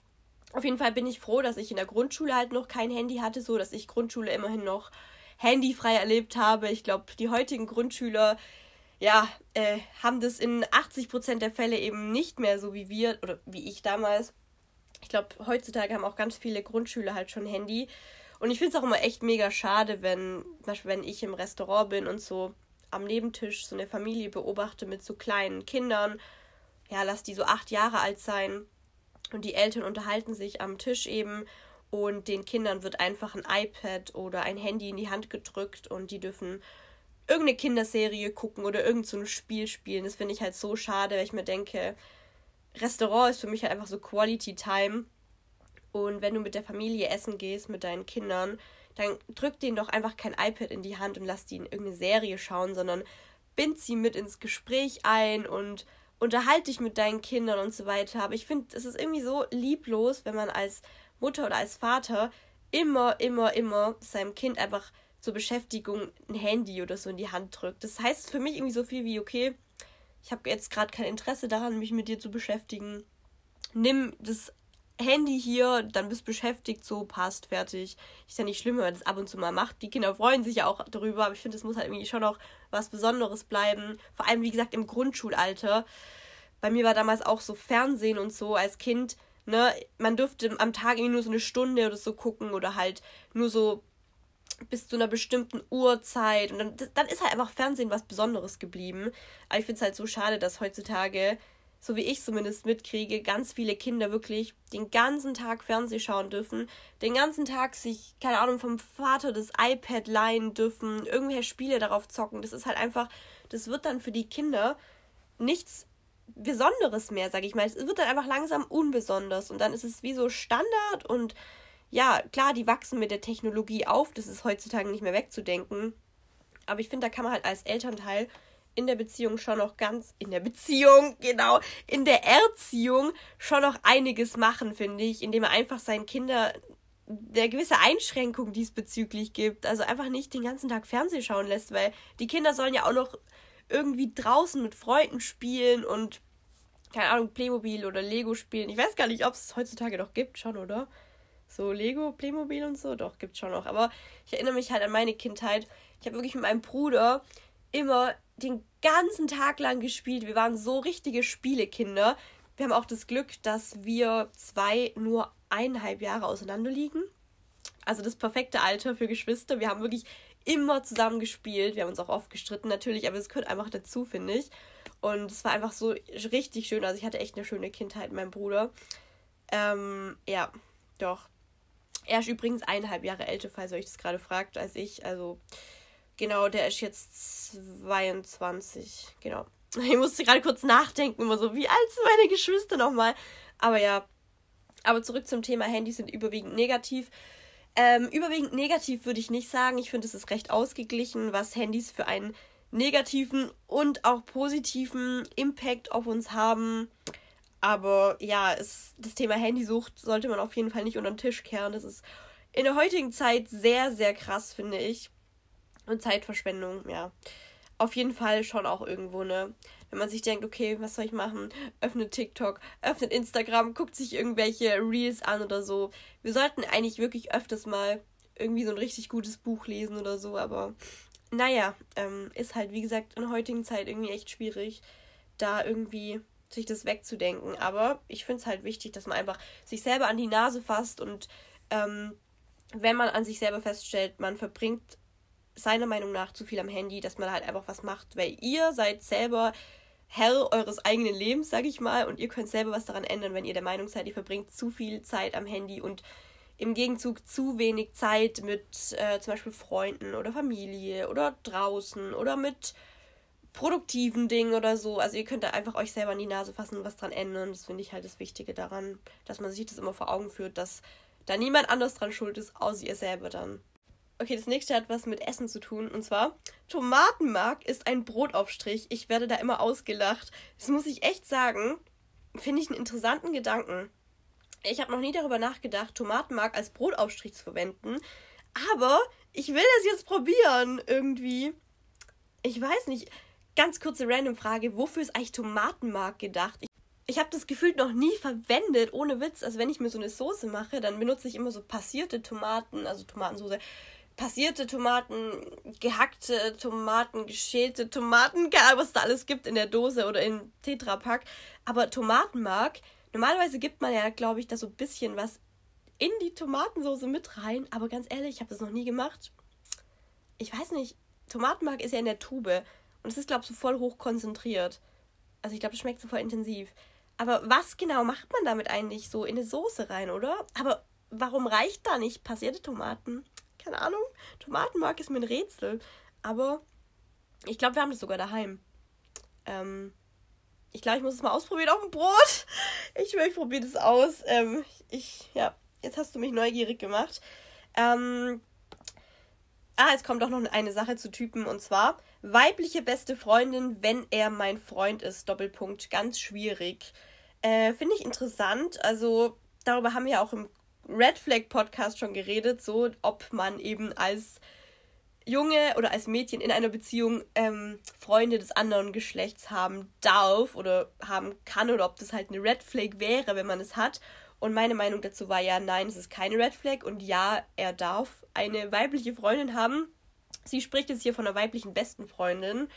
auf jeden Fall bin ich froh, dass ich in der Grundschule halt noch kein Handy hatte, so dass ich Grundschule immerhin noch handyfrei erlebt habe. Ich glaube, die heutigen Grundschüler, ja, äh, haben das in 80% der Fälle eben nicht mehr so wie wir oder wie ich damals. Ich glaube, heutzutage haben auch ganz viele Grundschüler halt schon Handy. Und ich finde es auch immer echt mega schade, wenn, zum Beispiel, wenn ich im Restaurant bin und so am Nebentisch so eine Familie beobachte mit so kleinen Kindern. Ja, lass die so acht Jahre alt sein. Und die Eltern unterhalten sich am Tisch eben und den Kindern wird einfach ein iPad oder ein Handy in die Hand gedrückt und die dürfen irgendeine Kinderserie gucken oder irgend so Spiel spielen. Das finde ich halt so schade, weil ich mir denke, Restaurant ist für mich halt einfach so Quality Time. Und wenn du mit der Familie essen gehst, mit deinen Kindern, dann drück denen doch einfach kein iPad in die Hand und lass die in irgendeine Serie schauen, sondern bind sie mit ins Gespräch ein und unterhalte dich mit deinen Kindern und so weiter. Aber ich finde, es ist irgendwie so lieblos, wenn man als Mutter oder als Vater immer, immer, immer seinem Kind einfach zur Beschäftigung ein Handy oder so in die Hand drückt. Das heißt für mich irgendwie so viel wie, okay, ich habe jetzt gerade kein Interesse daran, mich mit dir zu beschäftigen. Nimm das Handy hier, dann bist beschäftigt, so passt, fertig. Ist ja nicht schlimm, wenn man das ab und zu mal macht. Die Kinder freuen sich ja auch darüber, aber ich finde, es muss halt irgendwie schon noch was Besonderes bleiben. Vor allem, wie gesagt, im Grundschulalter. Bei mir war damals auch so Fernsehen und so als Kind, ne, man dürfte am Tag irgendwie nur so eine Stunde oder so gucken oder halt nur so bis zu einer bestimmten Uhrzeit. Und dann, dann ist halt einfach Fernsehen was Besonderes geblieben. Aber ich finde es halt so schade, dass heutzutage so wie ich zumindest mitkriege, ganz viele Kinder wirklich den ganzen Tag Fernsehen schauen dürfen, den ganzen Tag sich, keine Ahnung, vom Vater das iPad leihen dürfen, irgendwelche Spiele darauf zocken. Das ist halt einfach, das wird dann für die Kinder nichts Besonderes mehr, sag ich mal. Es wird dann einfach langsam unbesonders und dann ist es wie so Standard und ja, klar, die wachsen mit der Technologie auf, das ist heutzutage nicht mehr wegzudenken. Aber ich finde, da kann man halt als Elternteil in der Beziehung schon noch ganz, in der Beziehung, [laughs] genau, in der Erziehung schon noch einiges machen, finde ich, indem er einfach seinen Kindern der gewisse Einschränkung diesbezüglich gibt. Also einfach nicht den ganzen Tag Fernsehen schauen lässt, weil die Kinder sollen ja auch noch irgendwie draußen mit Freunden spielen und keine Ahnung, Playmobil oder Lego spielen. Ich weiß gar nicht, ob es heutzutage noch gibt, schon, oder? So Lego, Playmobil und so, doch, gibt schon noch. Aber ich erinnere mich halt an meine Kindheit. Ich habe wirklich mit meinem Bruder immer den ganzen Tag lang gespielt. Wir waren so richtige Spielekinder. Wir haben auch das Glück, dass wir zwei nur eineinhalb Jahre auseinander liegen. Also das perfekte Alter für Geschwister. Wir haben wirklich immer zusammen gespielt. Wir haben uns auch oft gestritten natürlich, aber es gehört einfach dazu, finde ich. Und es war einfach so richtig schön. Also ich hatte echt eine schöne Kindheit, mein Bruder. Ähm, ja, doch. Er ist übrigens eineinhalb Jahre älter, falls ihr euch das gerade fragt, als ich. Also Genau, der ist jetzt 22. Genau. Ich musste gerade kurz nachdenken, immer so, wie alt sind meine Geschwister nochmal? Aber ja. Aber zurück zum Thema Handys sind überwiegend negativ. Ähm, überwiegend negativ würde ich nicht sagen. Ich finde, es ist recht ausgeglichen, was Handys für einen negativen und auch positiven Impact auf uns haben. Aber ja, es, das Thema Handysucht sollte man auf jeden Fall nicht unter den Tisch kehren. Das ist in der heutigen Zeit sehr, sehr krass, finde ich. Und Zeitverschwendung, ja. Auf jeden Fall schon auch irgendwo, ne? Wenn man sich denkt, okay, was soll ich machen? Öffnet TikTok, öffnet Instagram, guckt sich irgendwelche Reels an oder so. Wir sollten eigentlich wirklich öfters mal irgendwie so ein richtig gutes Buch lesen oder so, aber naja, ähm, ist halt, wie gesagt, in der heutigen Zeit irgendwie echt schwierig, da irgendwie sich das wegzudenken. Aber ich finde es halt wichtig, dass man einfach sich selber an die Nase fasst und ähm, wenn man an sich selber feststellt, man verbringt seiner Meinung nach zu viel am Handy, dass man halt einfach was macht, weil ihr seid selber Herr eures eigenen Lebens, sag ich mal, und ihr könnt selber was daran ändern, wenn ihr der Meinung seid, ihr verbringt zu viel Zeit am Handy und im Gegenzug zu wenig Zeit mit äh, zum Beispiel Freunden oder Familie oder draußen oder mit produktiven Dingen oder so. Also ihr könnt da einfach euch selber an die Nase fassen und was dran ändern. Das finde ich halt das Wichtige daran, dass man sich das immer vor Augen führt, dass da niemand anders dran schuld ist, außer ihr selber dann. Okay, das nächste hat was mit Essen zu tun. Und zwar, Tomatenmark ist ein Brotaufstrich. Ich werde da immer ausgelacht. Das muss ich echt sagen. Finde ich einen interessanten Gedanken. Ich habe noch nie darüber nachgedacht, Tomatenmark als Brotaufstrich zu verwenden. Aber ich will das jetzt probieren, irgendwie. Ich weiß nicht. Ganz kurze random Frage: Wofür ist eigentlich Tomatenmark gedacht? Ich, ich habe das Gefühl noch nie verwendet, ohne Witz. Also, wenn ich mir so eine Soße mache, dann benutze ich immer so passierte Tomaten, also Tomatensauce passierte Tomaten, gehackte Tomaten, geschälte Tomaten, keine Ahnung, was da alles gibt in der Dose oder in Tetrapack. Aber Tomatenmark, normalerweise gibt man ja, glaube ich, da so ein bisschen was in die Tomatensauce mit rein. Aber ganz ehrlich, ich habe das noch nie gemacht. Ich weiß nicht, Tomatenmark ist ja in der Tube. Und es ist, glaube ich, so voll hoch konzentriert. Also ich glaube, es schmeckt so voll intensiv. Aber was genau macht man damit eigentlich so in eine Soße rein, oder? Aber warum reicht da nicht passierte Tomaten? Keine Ahnung. Tomatenmark ist mir ein Rätsel. Aber ich glaube, wir haben das sogar daheim. Ähm, ich glaube, ich muss es mal ausprobieren auf dem Brot. [laughs] Ich ich probiere das aus. Ähm, ich, ja, jetzt hast du mich neugierig gemacht. Ähm, ah, es kommt auch noch eine Sache zu Typen und zwar weibliche beste Freundin, wenn er mein Freund ist. Doppelpunkt, ganz schwierig. Äh, Finde ich interessant. Also darüber haben wir auch im Red Flag Podcast schon geredet, so ob man eben als Junge oder als Mädchen in einer Beziehung ähm, Freunde des anderen Geschlechts haben darf oder haben kann oder ob das halt eine Red Flag wäre, wenn man es hat. Und meine Meinung dazu war ja, nein, es ist keine Red Flag und ja, er darf eine weibliche Freundin haben. Sie spricht jetzt hier von einer weiblichen besten Freundin.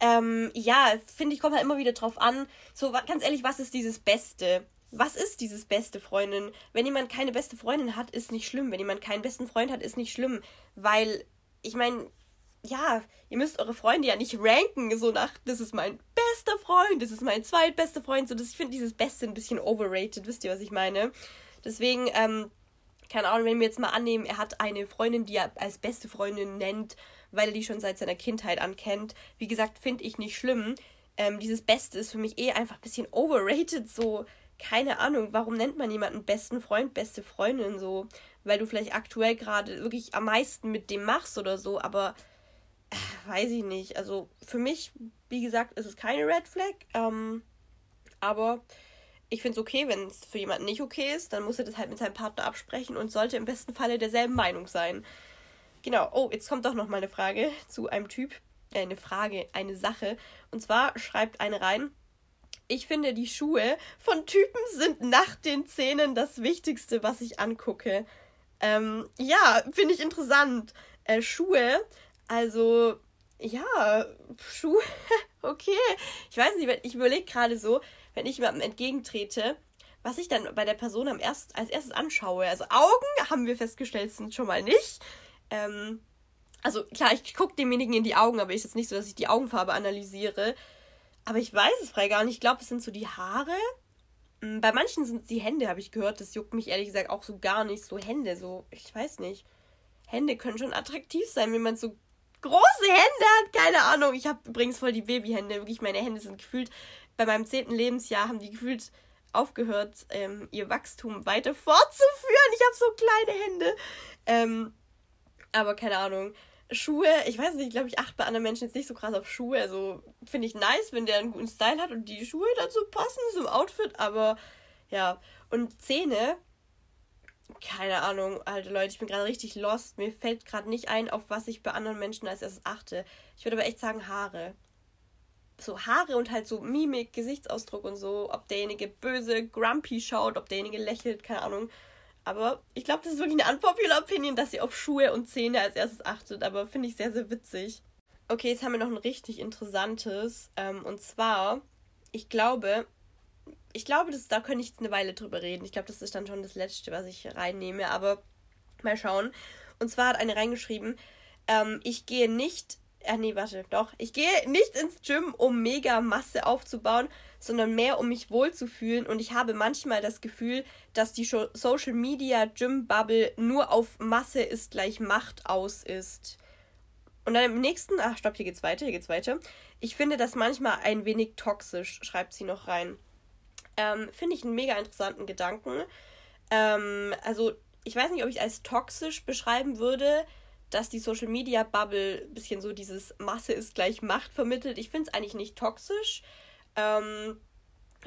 Ähm, ja, finde ich, kommt halt immer wieder drauf an. So, ganz ehrlich, was ist dieses Beste? Was ist dieses beste Freundin? Wenn jemand keine beste Freundin hat, ist nicht schlimm. Wenn jemand keinen besten Freund hat, ist nicht schlimm. Weil, ich meine, ja, ihr müsst eure Freunde ja nicht ranken, so nach, das ist mein bester Freund, das ist mein zweitbester Freund. So, das, ich finde dieses Beste ein bisschen overrated, wisst ihr, was ich meine? Deswegen, ähm, keine Ahnung, wenn wir jetzt mal annehmen, er hat eine Freundin, die er als beste Freundin nennt, weil er die schon seit seiner Kindheit ankennt. Wie gesagt, finde ich nicht schlimm. Ähm, dieses Beste ist für mich eh einfach ein bisschen overrated, so keine Ahnung, warum nennt man jemanden besten Freund, beste Freundin so? Weil du vielleicht aktuell gerade wirklich am meisten mit dem machst oder so, aber äh, weiß ich nicht. Also für mich, wie gesagt, ist es keine Red Flag, ähm, aber ich finde es okay, wenn es für jemanden nicht okay ist, dann muss er das halt mit seinem Partner absprechen und sollte im besten Falle derselben Meinung sein. Genau, oh, jetzt kommt doch noch mal eine Frage zu einem Typ. Äh, eine Frage, eine Sache. Und zwar schreibt eine rein, ich finde, die Schuhe von Typen sind nach den Zähnen das Wichtigste, was ich angucke. Ähm, ja, finde ich interessant. Äh, Schuhe, also, ja, Schuhe, [laughs] okay. Ich weiß nicht, ich überlege gerade so, wenn ich jemandem entgegentrete, was ich dann bei der Person am erst, als erstes anschaue. Also Augen, haben wir festgestellt, sind schon mal nicht. Ähm, also klar, ich gucke demjenigen in die Augen, aber ist jetzt nicht so, dass ich die Augenfarbe analysiere. Aber ich weiß es frei gar nicht. Ich glaube, es sind so die Haare. Mm, bei manchen sind es die Hände, habe ich gehört. Das juckt mich ehrlich gesagt auch so gar nicht. So Hände, so, ich weiß nicht. Hände können schon attraktiv sein, wenn man so große Hände hat. Keine Ahnung. Ich habe übrigens voll die Babyhände. Wirklich, meine Hände sind gefühlt, bei meinem zehnten Lebensjahr haben die gefühlt aufgehört, ähm, ihr Wachstum weiter fortzuführen. Ich habe so kleine Hände. Ähm, aber keine Ahnung. Schuhe, ich weiß nicht, glaube ich, achte bei anderen Menschen jetzt nicht so krass auf Schuhe. Also finde ich nice, wenn der einen guten Style hat und die Schuhe dazu passen zum Outfit, aber ja. Und Zähne, keine Ahnung, alte Leute, ich bin gerade richtig lost. Mir fällt gerade nicht ein, auf was ich bei anderen Menschen als erstes achte. Ich würde aber echt sagen Haare. So Haare und halt so Mimik, Gesichtsausdruck und so. Ob derjenige böse, grumpy schaut, ob derjenige lächelt, keine Ahnung. Aber ich glaube, das ist wirklich eine unpopular Opinion, dass sie auf Schuhe und Zähne als erstes achtet. Aber finde ich sehr, sehr witzig. Okay, jetzt haben wir noch ein richtig interessantes. Ähm, und zwar, ich glaube, ich glaube, das, da könnte ich jetzt eine Weile drüber reden. Ich glaube, das ist dann schon das Letzte, was ich reinnehme. Aber mal schauen. Und zwar hat eine reingeschrieben, ähm, ich gehe nicht äh, nee, warte, doch. Ich gehe nicht ins Gym, um mega Masse aufzubauen, sondern mehr, um mich wohlzufühlen. Und ich habe manchmal das Gefühl, dass die Social Media Gym Bubble nur auf Masse ist gleich Macht aus ist. Und dann im nächsten, ach stopp, hier geht's weiter, hier geht's weiter. Ich finde das manchmal ein wenig toxisch, schreibt sie noch rein. Ähm, finde ich einen mega interessanten Gedanken. Ähm, also, ich weiß nicht, ob ich es als toxisch beschreiben würde dass die Social Media Bubble ein bisschen so dieses Masse ist gleich Macht vermittelt. Ich finde es eigentlich nicht toxisch. Ähm,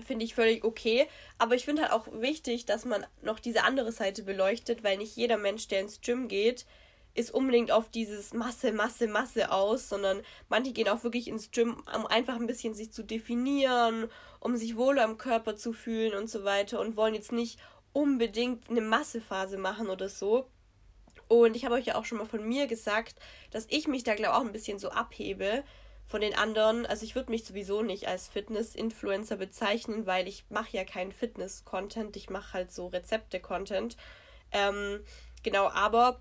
finde ich völlig okay. Aber ich finde halt auch wichtig, dass man noch diese andere Seite beleuchtet, weil nicht jeder Mensch, der ins Gym geht, ist unbedingt auf dieses Masse, Masse, Masse aus, sondern manche gehen auch wirklich ins Gym, um einfach ein bisschen sich zu definieren, um sich wohler im Körper zu fühlen und so weiter und wollen jetzt nicht unbedingt eine Massephase machen oder so. Und ich habe euch ja auch schon mal von mir gesagt, dass ich mich da, glaube ich, auch ein bisschen so abhebe von den anderen. Also ich würde mich sowieso nicht als Fitness-Influencer bezeichnen, weil ich mache ja keinen Fitness-Content, ich mache halt so Rezepte-Content. Ähm, genau, aber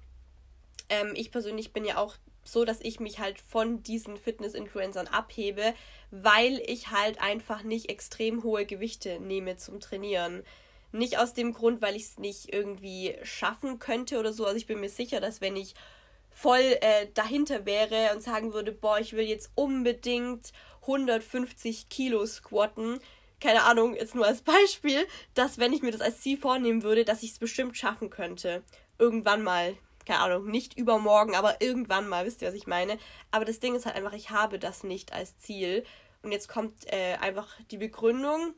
ähm, ich persönlich bin ja auch so, dass ich mich halt von diesen Fitness-Influencern abhebe, weil ich halt einfach nicht extrem hohe Gewichte nehme zum Trainieren. Nicht aus dem Grund, weil ich es nicht irgendwie schaffen könnte oder so. Also ich bin mir sicher, dass wenn ich voll äh, dahinter wäre und sagen würde, boah, ich will jetzt unbedingt 150 Kilo squatten, keine Ahnung, jetzt nur als Beispiel, dass wenn ich mir das als Ziel vornehmen würde, dass ich es bestimmt schaffen könnte. Irgendwann mal. Keine Ahnung, nicht übermorgen, aber irgendwann mal, wisst ihr, was ich meine? Aber das Ding ist halt einfach, ich habe das nicht als Ziel. Und jetzt kommt äh, einfach die Begründung,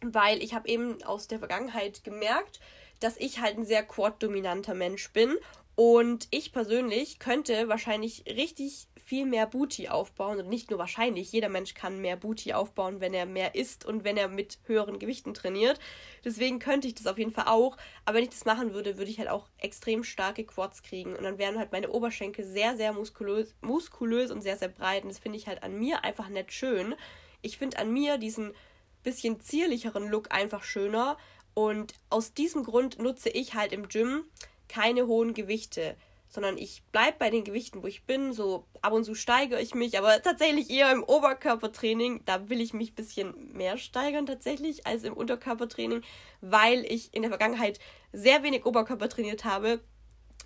weil ich habe eben aus der Vergangenheit gemerkt, dass ich halt ein sehr quad-dominanter Mensch bin und ich persönlich könnte wahrscheinlich richtig viel mehr Booty aufbauen. Und nicht nur wahrscheinlich, jeder Mensch kann mehr Booty aufbauen, wenn er mehr isst und wenn er mit höheren Gewichten trainiert. Deswegen könnte ich das auf jeden Fall auch. Aber wenn ich das machen würde, würde ich halt auch extrem starke Quads kriegen. Und dann wären halt meine Oberschenkel sehr, sehr muskulös, muskulös und sehr, sehr breit. Und das finde ich halt an mir einfach nicht schön. Ich finde an mir diesen bisschen zierlicheren Look einfach schöner. Und aus diesem Grund nutze ich halt im Gym keine hohen Gewichte, sondern ich bleibe bei den Gewichten, wo ich bin. So ab und zu steigere ich mich, aber tatsächlich eher im Oberkörpertraining. Da will ich mich ein bisschen mehr steigern tatsächlich als im Unterkörpertraining, weil ich in der Vergangenheit sehr wenig Oberkörper trainiert habe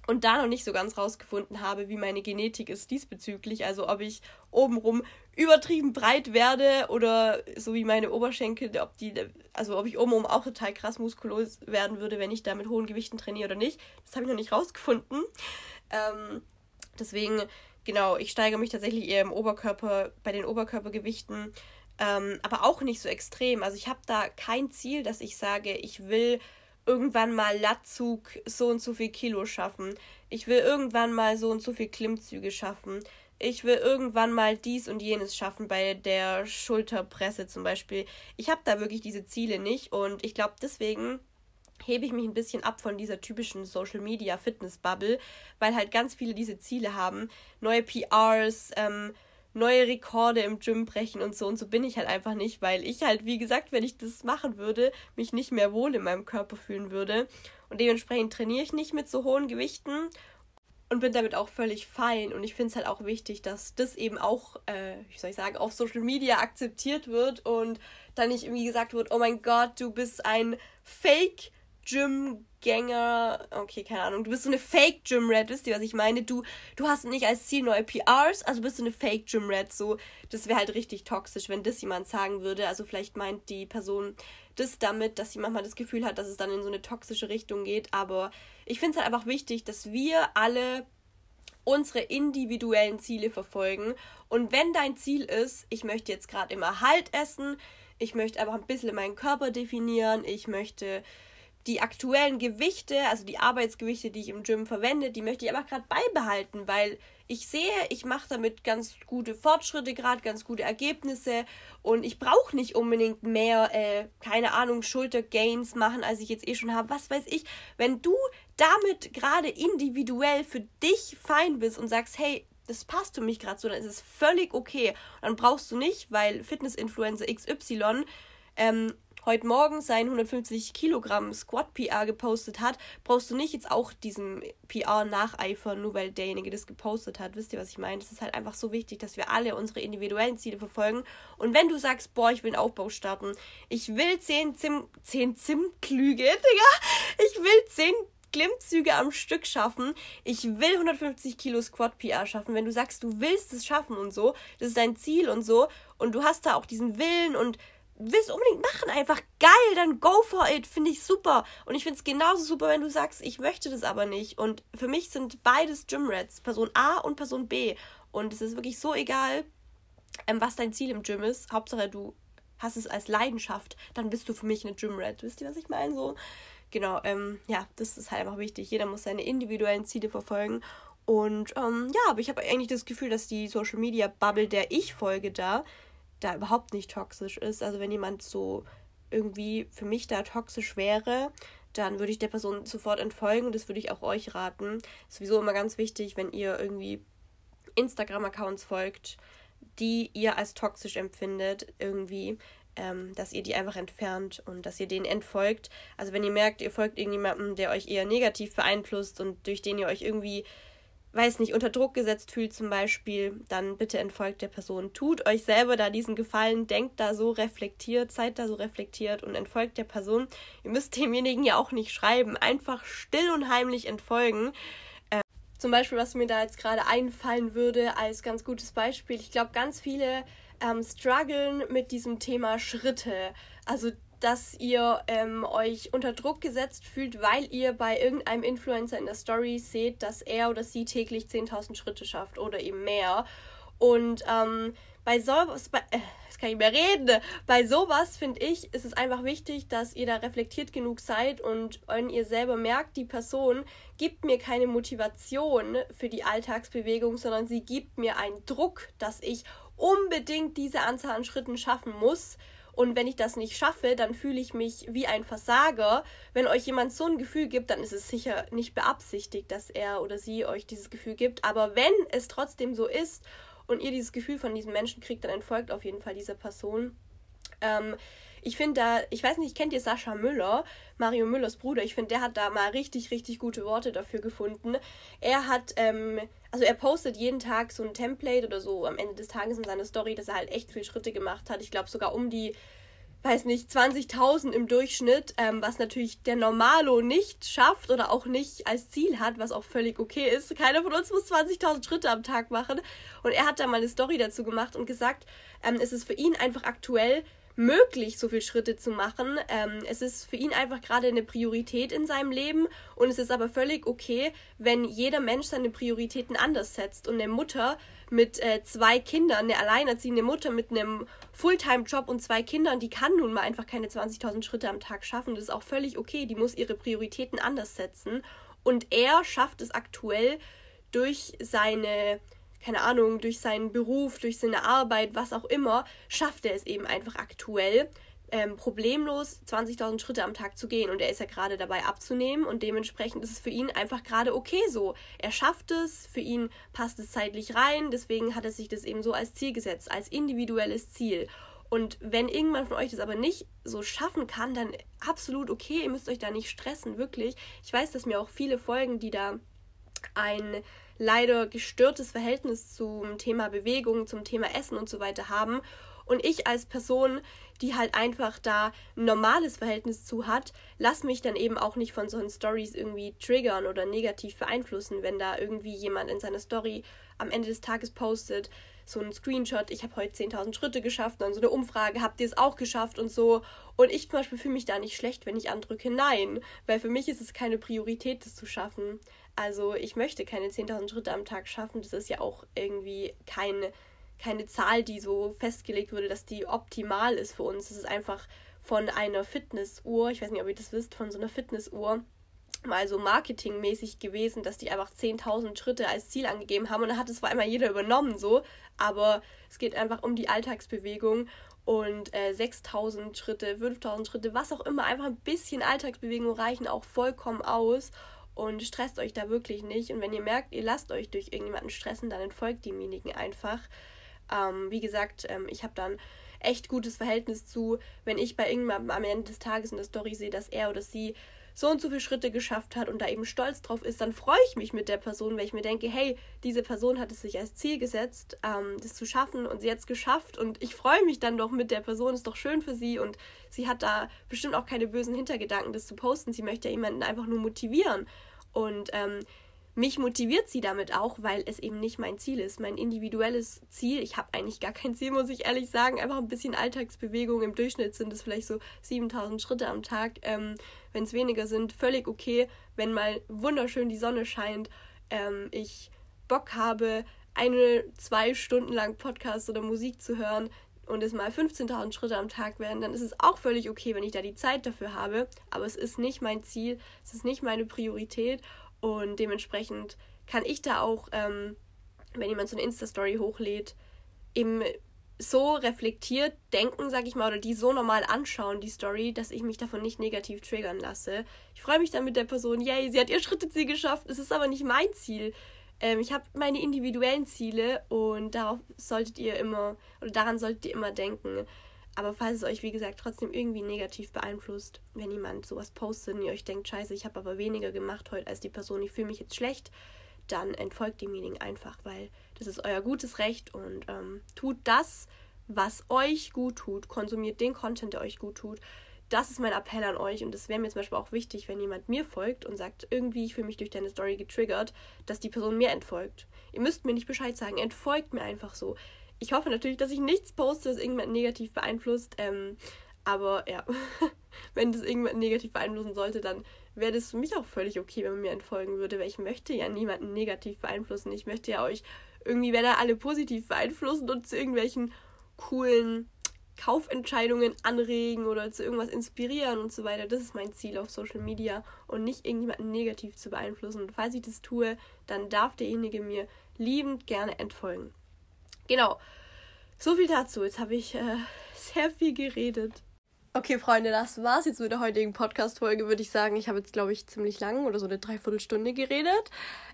und da noch nicht so ganz rausgefunden habe, wie meine Genetik ist diesbezüglich. Also ob ich obenrum übertrieben breit werde oder so wie meine Oberschenkel, ob die, also ob ich obenrum auch total krass muskulös werden würde, wenn ich da mit hohen Gewichten trainiere oder nicht. Das habe ich noch nicht rausgefunden. Ähm, deswegen, genau, ich steigere mich tatsächlich eher im Oberkörper, bei den Oberkörpergewichten. Ähm, aber auch nicht so extrem. Also ich habe da kein Ziel, dass ich sage, ich will irgendwann mal Latzug so und so viel Kilo schaffen. Ich will irgendwann mal so und so viel Klimmzüge schaffen. Ich will irgendwann mal dies und jenes schaffen bei der Schulterpresse zum Beispiel. Ich habe da wirklich diese Ziele nicht und ich glaube deswegen hebe ich mich ein bisschen ab von dieser typischen Social Media Fitness Bubble, weil halt ganz viele diese Ziele haben. Neue PRs, ähm, neue Rekorde im Gym brechen und so. Und so bin ich halt einfach nicht, weil ich halt, wie gesagt, wenn ich das machen würde, mich nicht mehr wohl in meinem Körper fühlen würde. Und dementsprechend trainiere ich nicht mit so hohen Gewichten und bin damit auch völlig fein. Und ich finde es halt auch wichtig, dass das eben auch, äh, wie soll ich sagen, auf Social Media akzeptiert wird und dann nicht irgendwie gesagt wird, oh mein Gott, du bist ein Fake Gym-Gänger, okay, keine Ahnung, du bist so eine Fake-Gym-Rat, wisst ihr, was ich meine? Du, du hast nicht als Ziel neue PRs, also bist du eine Fake-Gym-Rat, so, das wäre halt richtig toxisch, wenn das jemand sagen würde, also vielleicht meint die Person das damit, dass sie manchmal das Gefühl hat, dass es dann in so eine toxische Richtung geht, aber ich finde es halt einfach wichtig, dass wir alle unsere individuellen Ziele verfolgen. Und wenn dein Ziel ist, ich möchte jetzt gerade immer Halt essen, ich möchte einfach ein bisschen meinen Körper definieren, ich möchte die aktuellen Gewichte, also die Arbeitsgewichte, die ich im Gym verwende, die möchte ich aber gerade beibehalten, weil ich sehe, ich mache damit ganz gute Fortschritte gerade, ganz gute Ergebnisse und ich brauche nicht unbedingt mehr, äh, keine Ahnung, Schultergains machen, als ich jetzt eh schon habe. Was weiß ich. Wenn du damit gerade individuell für dich fein bist und sagst, hey, das passt für mich gerade so, dann ist es völlig okay. Dann brauchst du nicht, weil Fitness-Influencer XY ähm, heute Morgen sein 150 Kilogramm Squat PR gepostet hat, brauchst du nicht jetzt auch diesem PR nacheifern, nur weil derjenige das gepostet hat. Wisst ihr, was ich meine? Es ist halt einfach so wichtig, dass wir alle unsere individuellen Ziele verfolgen. Und wenn du sagst, boah, ich will einen Aufbau starten, ich will 10 Zim, 10 Zimtklüge, [laughs] Digga, ich will 10 Klimmzüge am Stück schaffen. Ich will 150 Kilo Squat PR schaffen. Wenn du sagst, du willst es schaffen und so, das ist dein Ziel und so, und du hast da auch diesen Willen und willst unbedingt machen, einfach geil, dann go for it, finde ich super. Und ich finde es genauso super, wenn du sagst, ich möchte das aber nicht. Und für mich sind beides Gymrats, Person A und Person B. Und es ist wirklich so egal, ähm, was dein Ziel im Gym ist. Hauptsache, du hast es als Leidenschaft, dann bist du für mich eine Gymrat. Wisst ihr, was ich meine? So, genau, ähm, ja, das ist halt einfach wichtig. Jeder muss seine individuellen Ziele verfolgen. Und ähm, ja, aber ich habe eigentlich das Gefühl, dass die Social Media Bubble, der ich folge, da da überhaupt nicht toxisch ist. Also wenn jemand so irgendwie für mich da toxisch wäre, dann würde ich der Person sofort entfolgen. Das würde ich auch euch raten. Ist sowieso immer ganz wichtig, wenn ihr irgendwie Instagram-Accounts folgt, die ihr als toxisch empfindet, irgendwie, ähm, dass ihr die einfach entfernt und dass ihr denen entfolgt. Also wenn ihr merkt, ihr folgt irgendjemandem, der euch eher negativ beeinflusst und durch den ihr euch irgendwie weiß nicht, unter Druck gesetzt fühlt zum Beispiel, dann bitte entfolgt der Person. Tut euch selber da diesen Gefallen, denkt da so reflektiert, seid da so reflektiert und entfolgt der Person. Ihr müsst demjenigen ja auch nicht schreiben, einfach still und heimlich entfolgen. Ähm, zum Beispiel, was mir da jetzt gerade einfallen würde als ganz gutes Beispiel, ich glaube, ganz viele ähm, strugglen mit diesem Thema Schritte. Also dass ihr ähm, euch unter Druck gesetzt fühlt, weil ihr bei irgendeinem Influencer in der Story seht, dass er oder sie täglich 10.000 Schritte schafft oder eben mehr. Und ähm, bei sowas, bei, äh, jetzt kann ich mehr reden, bei sowas finde ich, ist es einfach wichtig, dass ihr da reflektiert genug seid und wenn ihr selber merkt, die Person gibt mir keine Motivation für die Alltagsbewegung, sondern sie gibt mir einen Druck, dass ich unbedingt diese Anzahl an Schritten schaffen muss und wenn ich das nicht schaffe, dann fühle ich mich wie ein Versager. Wenn euch jemand so ein Gefühl gibt, dann ist es sicher nicht beabsichtigt, dass er oder sie euch dieses Gefühl gibt. Aber wenn es trotzdem so ist und ihr dieses Gefühl von diesem Menschen kriegt, dann entfolgt auf jeden Fall dieser Person. Ähm, ich finde da, ich weiß nicht, kennt ihr Sascha Müller, Mario Müllers Bruder? Ich finde, der hat da mal richtig, richtig gute Worte dafür gefunden. Er hat, ähm, also er postet jeden Tag so ein Template oder so am Ende des Tages in seiner Story, dass er halt echt viele Schritte gemacht hat. Ich glaube sogar um die weiß nicht, 20.000 im Durchschnitt, ähm, was natürlich der Normalo nicht schafft oder auch nicht als Ziel hat, was auch völlig okay ist. Keiner von uns muss 20.000 Schritte am Tag machen. Und er hat da mal eine Story dazu gemacht und gesagt, ähm, es ist für ihn einfach aktuell möglich, so viele Schritte zu machen. Ähm, es ist für ihn einfach gerade eine Priorität in seinem Leben und es ist aber völlig okay, wenn jeder Mensch seine Prioritäten anders setzt und eine Mutter mit äh, zwei Kindern, eine alleinerziehende Mutter mit einem Fulltime-Job und zwei Kindern, die kann nun mal einfach keine 20.000 Schritte am Tag schaffen. Das ist auch völlig okay. Die muss ihre Prioritäten anders setzen. Und er schafft es aktuell durch seine keine Ahnung, durch seinen Beruf, durch seine Arbeit, was auch immer, schafft er es eben einfach aktuell, ähm, problemlos 20.000 Schritte am Tag zu gehen. Und er ist ja gerade dabei abzunehmen und dementsprechend ist es für ihn einfach gerade okay so. Er schafft es, für ihn passt es zeitlich rein, deswegen hat er sich das eben so als Ziel gesetzt, als individuelles Ziel. Und wenn irgendwann von euch das aber nicht so schaffen kann, dann absolut okay, ihr müsst euch da nicht stressen, wirklich. Ich weiß, dass mir auch viele Folgen, die da ein leider gestörtes Verhältnis zum Thema Bewegung, zum Thema Essen und so weiter haben. Und ich als Person, die halt einfach da ein normales Verhältnis zu hat, lass mich dann eben auch nicht von solchen Stories irgendwie triggern oder negativ beeinflussen, wenn da irgendwie jemand in seiner Story am Ende des Tages postet, so ein Screenshot, ich habe heute 10.000 Schritte geschafft, dann so eine Umfrage, habt ihr es auch geschafft und so. Und ich zum Beispiel fühle mich da nicht schlecht, wenn ich andrücke Nein, weil für mich ist es keine Priorität, das zu schaffen. Also ich möchte keine 10.000 Schritte am Tag schaffen. Das ist ja auch irgendwie keine, keine Zahl, die so festgelegt wurde, dass die optimal ist für uns. Das ist einfach von einer Fitnessuhr, ich weiß nicht, ob ihr das wisst, von so einer Fitnessuhr mal so marketingmäßig gewesen, dass die einfach 10.000 Schritte als Ziel angegeben haben und dann hat es vor einmal jeder übernommen so, aber es geht einfach um die Alltagsbewegung und äh, 6.000 Schritte, 5.000 Schritte, was auch immer, einfach ein bisschen Alltagsbewegung reichen auch vollkommen aus und stresst euch da wirklich nicht. Und wenn ihr merkt, ihr lasst euch durch irgendjemanden stressen, dann entfolgt demjenigen einfach. Ähm, wie gesagt, ähm, ich habe dann echt gutes Verhältnis zu, wenn ich bei irgendjemandem am Ende des Tages in der Story sehe, dass er oder sie so und so viele Schritte geschafft hat und da eben stolz drauf ist, dann freue ich mich mit der Person, weil ich mir denke, hey, diese Person hat es sich als Ziel gesetzt, ähm, das zu schaffen und sie hat es geschafft und ich freue mich dann doch mit der Person, ist doch schön für sie und sie hat da bestimmt auch keine bösen Hintergedanken, das zu posten. Sie möchte ja jemanden einfach nur motivieren und ähm, mich motiviert sie damit auch, weil es eben nicht mein Ziel ist, mein individuelles Ziel. Ich habe eigentlich gar kein Ziel, muss ich ehrlich sagen. Einfach ein bisschen Alltagsbewegung. Im Durchschnitt sind es vielleicht so 7000 Schritte am Tag. Ähm, Wenn es weniger sind, völlig okay. Wenn mal wunderschön die Sonne scheint, ähm, ich Bock habe, eine, zwei Stunden lang Podcast oder Musik zu hören und es mal 15.000 Schritte am Tag werden, dann ist es auch völlig okay, wenn ich da die Zeit dafür habe. Aber es ist nicht mein Ziel, es ist nicht meine Priorität und dementsprechend kann ich da auch, ähm, wenn jemand so eine Insta-Story hochlädt, eben so reflektiert denken, sag ich mal, oder die so normal anschauen, die Story, dass ich mich davon nicht negativ triggern lasse. Ich freue mich dann mit der Person, yay, sie hat ihr [laughs] Schritteziel geschafft, es ist aber nicht mein Ziel. Ähm, ich habe meine individuellen Ziele und darauf solltet ihr immer, oder daran solltet ihr immer denken. Aber falls es euch, wie gesagt, trotzdem irgendwie negativ beeinflusst, wenn jemand sowas postet und ihr euch denkt, scheiße, ich habe aber weniger gemacht heute als die Person, ich fühle mich jetzt schlecht, dann entfolgt dem Meeting einfach, weil das ist euer gutes Recht und ähm, tut das, was euch gut tut. Konsumiert den Content, der euch gut tut. Das ist mein Appell an euch und es wäre mir zum Beispiel auch wichtig, wenn jemand mir folgt und sagt, irgendwie, ich fühle mich durch deine Story getriggert, dass die Person mir entfolgt. Ihr müsst mir nicht Bescheid sagen, entfolgt mir einfach so. Ich hoffe natürlich, dass ich nichts poste, das irgendjemand negativ beeinflusst. Ähm, aber ja, [laughs] wenn das irgendjemand negativ beeinflussen sollte, dann wäre das für mich auch völlig okay, wenn man mir entfolgen würde, weil ich möchte ja niemanden negativ beeinflussen. Ich möchte ja euch irgendwie, wenn er alle positiv beeinflussen und zu irgendwelchen coolen Kaufentscheidungen anregen oder zu irgendwas inspirieren und so weiter. Das ist mein Ziel auf Social Media und nicht irgendjemanden negativ zu beeinflussen. Und falls ich das tue, dann darf derjenige mir liebend gerne entfolgen. Genau. So viel dazu. Jetzt habe ich äh, [laughs] sehr viel geredet. Okay, Freunde, das war's jetzt mit der heutigen Podcast-Folge, würde ich sagen. Ich habe jetzt, glaube ich, ziemlich lang oder so eine Dreiviertelstunde geredet.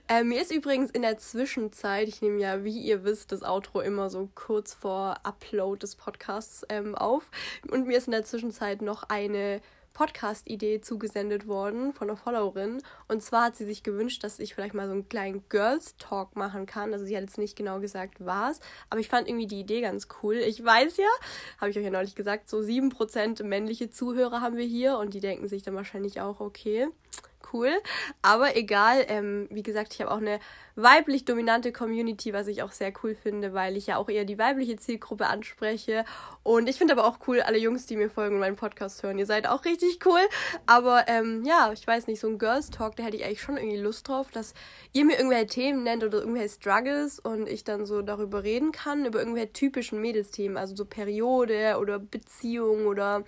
Äh, mir ist übrigens in der Zwischenzeit, ich nehme ja, wie ihr wisst, das Outro immer so kurz vor Upload des Podcasts ähm, auf. Und mir ist in der Zwischenzeit noch eine Podcast-Idee zugesendet worden von einer Followerin. Und zwar hat sie sich gewünscht, dass ich vielleicht mal so einen kleinen Girls-Talk machen kann. Also sie hat jetzt nicht genau gesagt, was. Aber ich fand irgendwie die Idee ganz cool. Ich weiß ja, habe ich euch ja neulich gesagt, so 7% männliche Zuhörer haben wir hier. Und die denken sich dann wahrscheinlich auch, okay, cool. Aber egal, ähm, wie gesagt, ich habe auch eine weiblich dominante Community, was ich auch sehr cool finde, weil ich ja auch eher die weibliche Zielgruppe anspreche. Und ich finde aber auch cool, alle Jungs, die mir folgen und meinen Podcast hören, ihr seid auch richtig cool. Aber ähm, ja, ich weiß nicht, so ein Girls Talk, da hätte ich eigentlich schon irgendwie Lust drauf, dass ihr mir irgendwelche Themen nennt oder irgendwelche Struggles und ich dann so darüber reden kann, über irgendwelche typischen Mädelsthemen, also so Periode oder Beziehung oder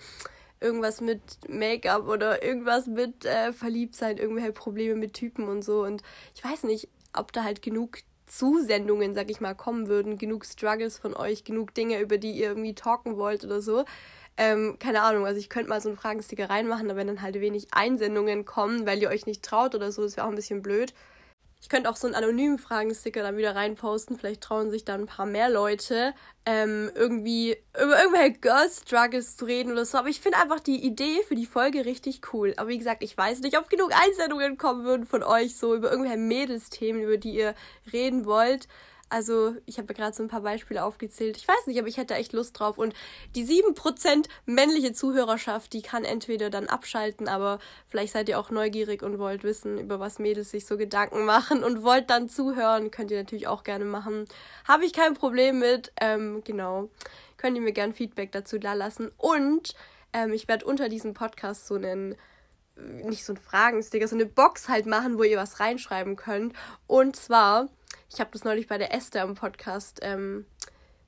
irgendwas mit Make-up oder irgendwas mit äh, Verliebtsein, irgendwelche Probleme mit Typen und so. Und ich weiß nicht, ob da halt genug Zusendungen, sag ich mal, kommen würden, genug Struggles von euch, genug Dinge, über die ihr irgendwie talken wollt oder so. Ähm, keine Ahnung, also ich könnte mal so einen Fragensticker reinmachen, aber wenn dann halt wenig Einsendungen kommen, weil ihr euch nicht traut oder so, das wäre auch ein bisschen blöd. Ich könnte auch so einen anonymen Fragensticker dann wieder reinposten. Vielleicht trauen sich dann ein paar mehr Leute, ähm, irgendwie über irgendwelche Girls Struggles zu reden oder so. Aber ich finde einfach die Idee für die Folge richtig cool. Aber wie gesagt, ich weiß nicht, ob genug Einsendungen kommen würden von euch, so über irgendwelche Mädelsthemen, über die ihr reden wollt. Also, ich habe gerade so ein paar Beispiele aufgezählt. Ich weiß nicht, aber ich hätte echt Lust drauf. Und die 7% männliche Zuhörerschaft, die kann entweder dann abschalten, aber vielleicht seid ihr auch neugierig und wollt wissen, über was Mädels sich so Gedanken machen und wollt dann zuhören. Könnt ihr natürlich auch gerne machen. Habe ich kein Problem mit. Ähm, genau. Könnt ihr mir gerne Feedback dazu da lassen. Und ähm, ich werde unter diesem Podcast so einen nicht so ein Fragensticker, so eine Box halt machen, wo ihr was reinschreiben könnt. Und zwar ich habe das neulich bei der Esther im Podcast, ähm,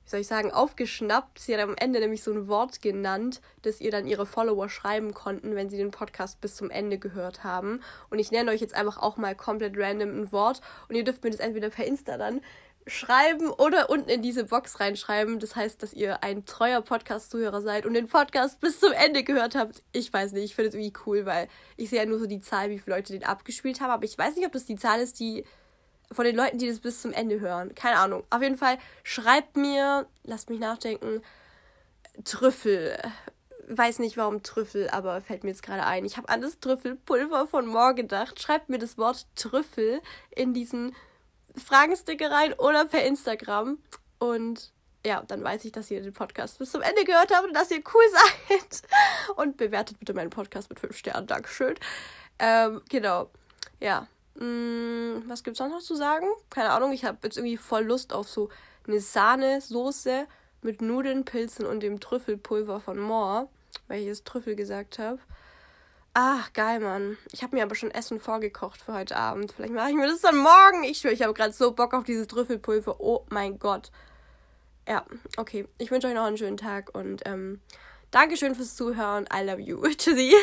wie soll ich sagen, aufgeschnappt. Sie hat am Ende nämlich so ein Wort genannt, das ihr dann ihre Follower schreiben konnten, wenn sie den Podcast bis zum Ende gehört haben. Und ich nenne euch jetzt einfach auch mal komplett random ein Wort und ihr dürft mir das entweder per Insta dann schreiben oder unten in diese Box reinschreiben. Das heißt, dass ihr ein treuer Podcast-Zuhörer seid und den Podcast bis zum Ende gehört habt. Ich weiß nicht, ich finde es irgendwie cool, weil ich sehe ja nur so die Zahl, wie viele Leute den abgespielt haben. Aber ich weiß nicht, ob das die Zahl ist, die von den Leuten, die das bis zum Ende hören. Keine Ahnung. Auf jeden Fall schreibt mir, lasst mich nachdenken, Trüffel. Weiß nicht warum Trüffel, aber fällt mir jetzt gerade ein. Ich habe an das Trüffelpulver von Moore gedacht. Schreibt mir das Wort Trüffel in diesen Fragensticker rein oder per Instagram. Und ja, dann weiß ich, dass ihr den Podcast bis zum Ende gehört habt und dass ihr cool [laughs] seid. Und bewertet bitte meinen Podcast mit 5 Sternen. Dankeschön. Ähm, genau. Ja, Mm, was gibt's sonst noch zu sagen? Keine Ahnung, ich habe jetzt irgendwie voll Lust auf so eine Sahnesoße mit Nudeln, Pilzen und dem Trüffelpulver von Moore, weil ich jetzt Trüffel gesagt habe. Ach, geil, Mann. Ich habe mir aber schon Essen vorgekocht für heute Abend. Vielleicht mache ich mir das dann morgen. Ich schwöre, ich habe gerade so Bock auf dieses Trüffelpulver. Oh mein Gott. Ja, okay. Ich wünsche euch noch einen schönen Tag und ähm, Dankeschön fürs Zuhören. I love you. [laughs] Tschüssi.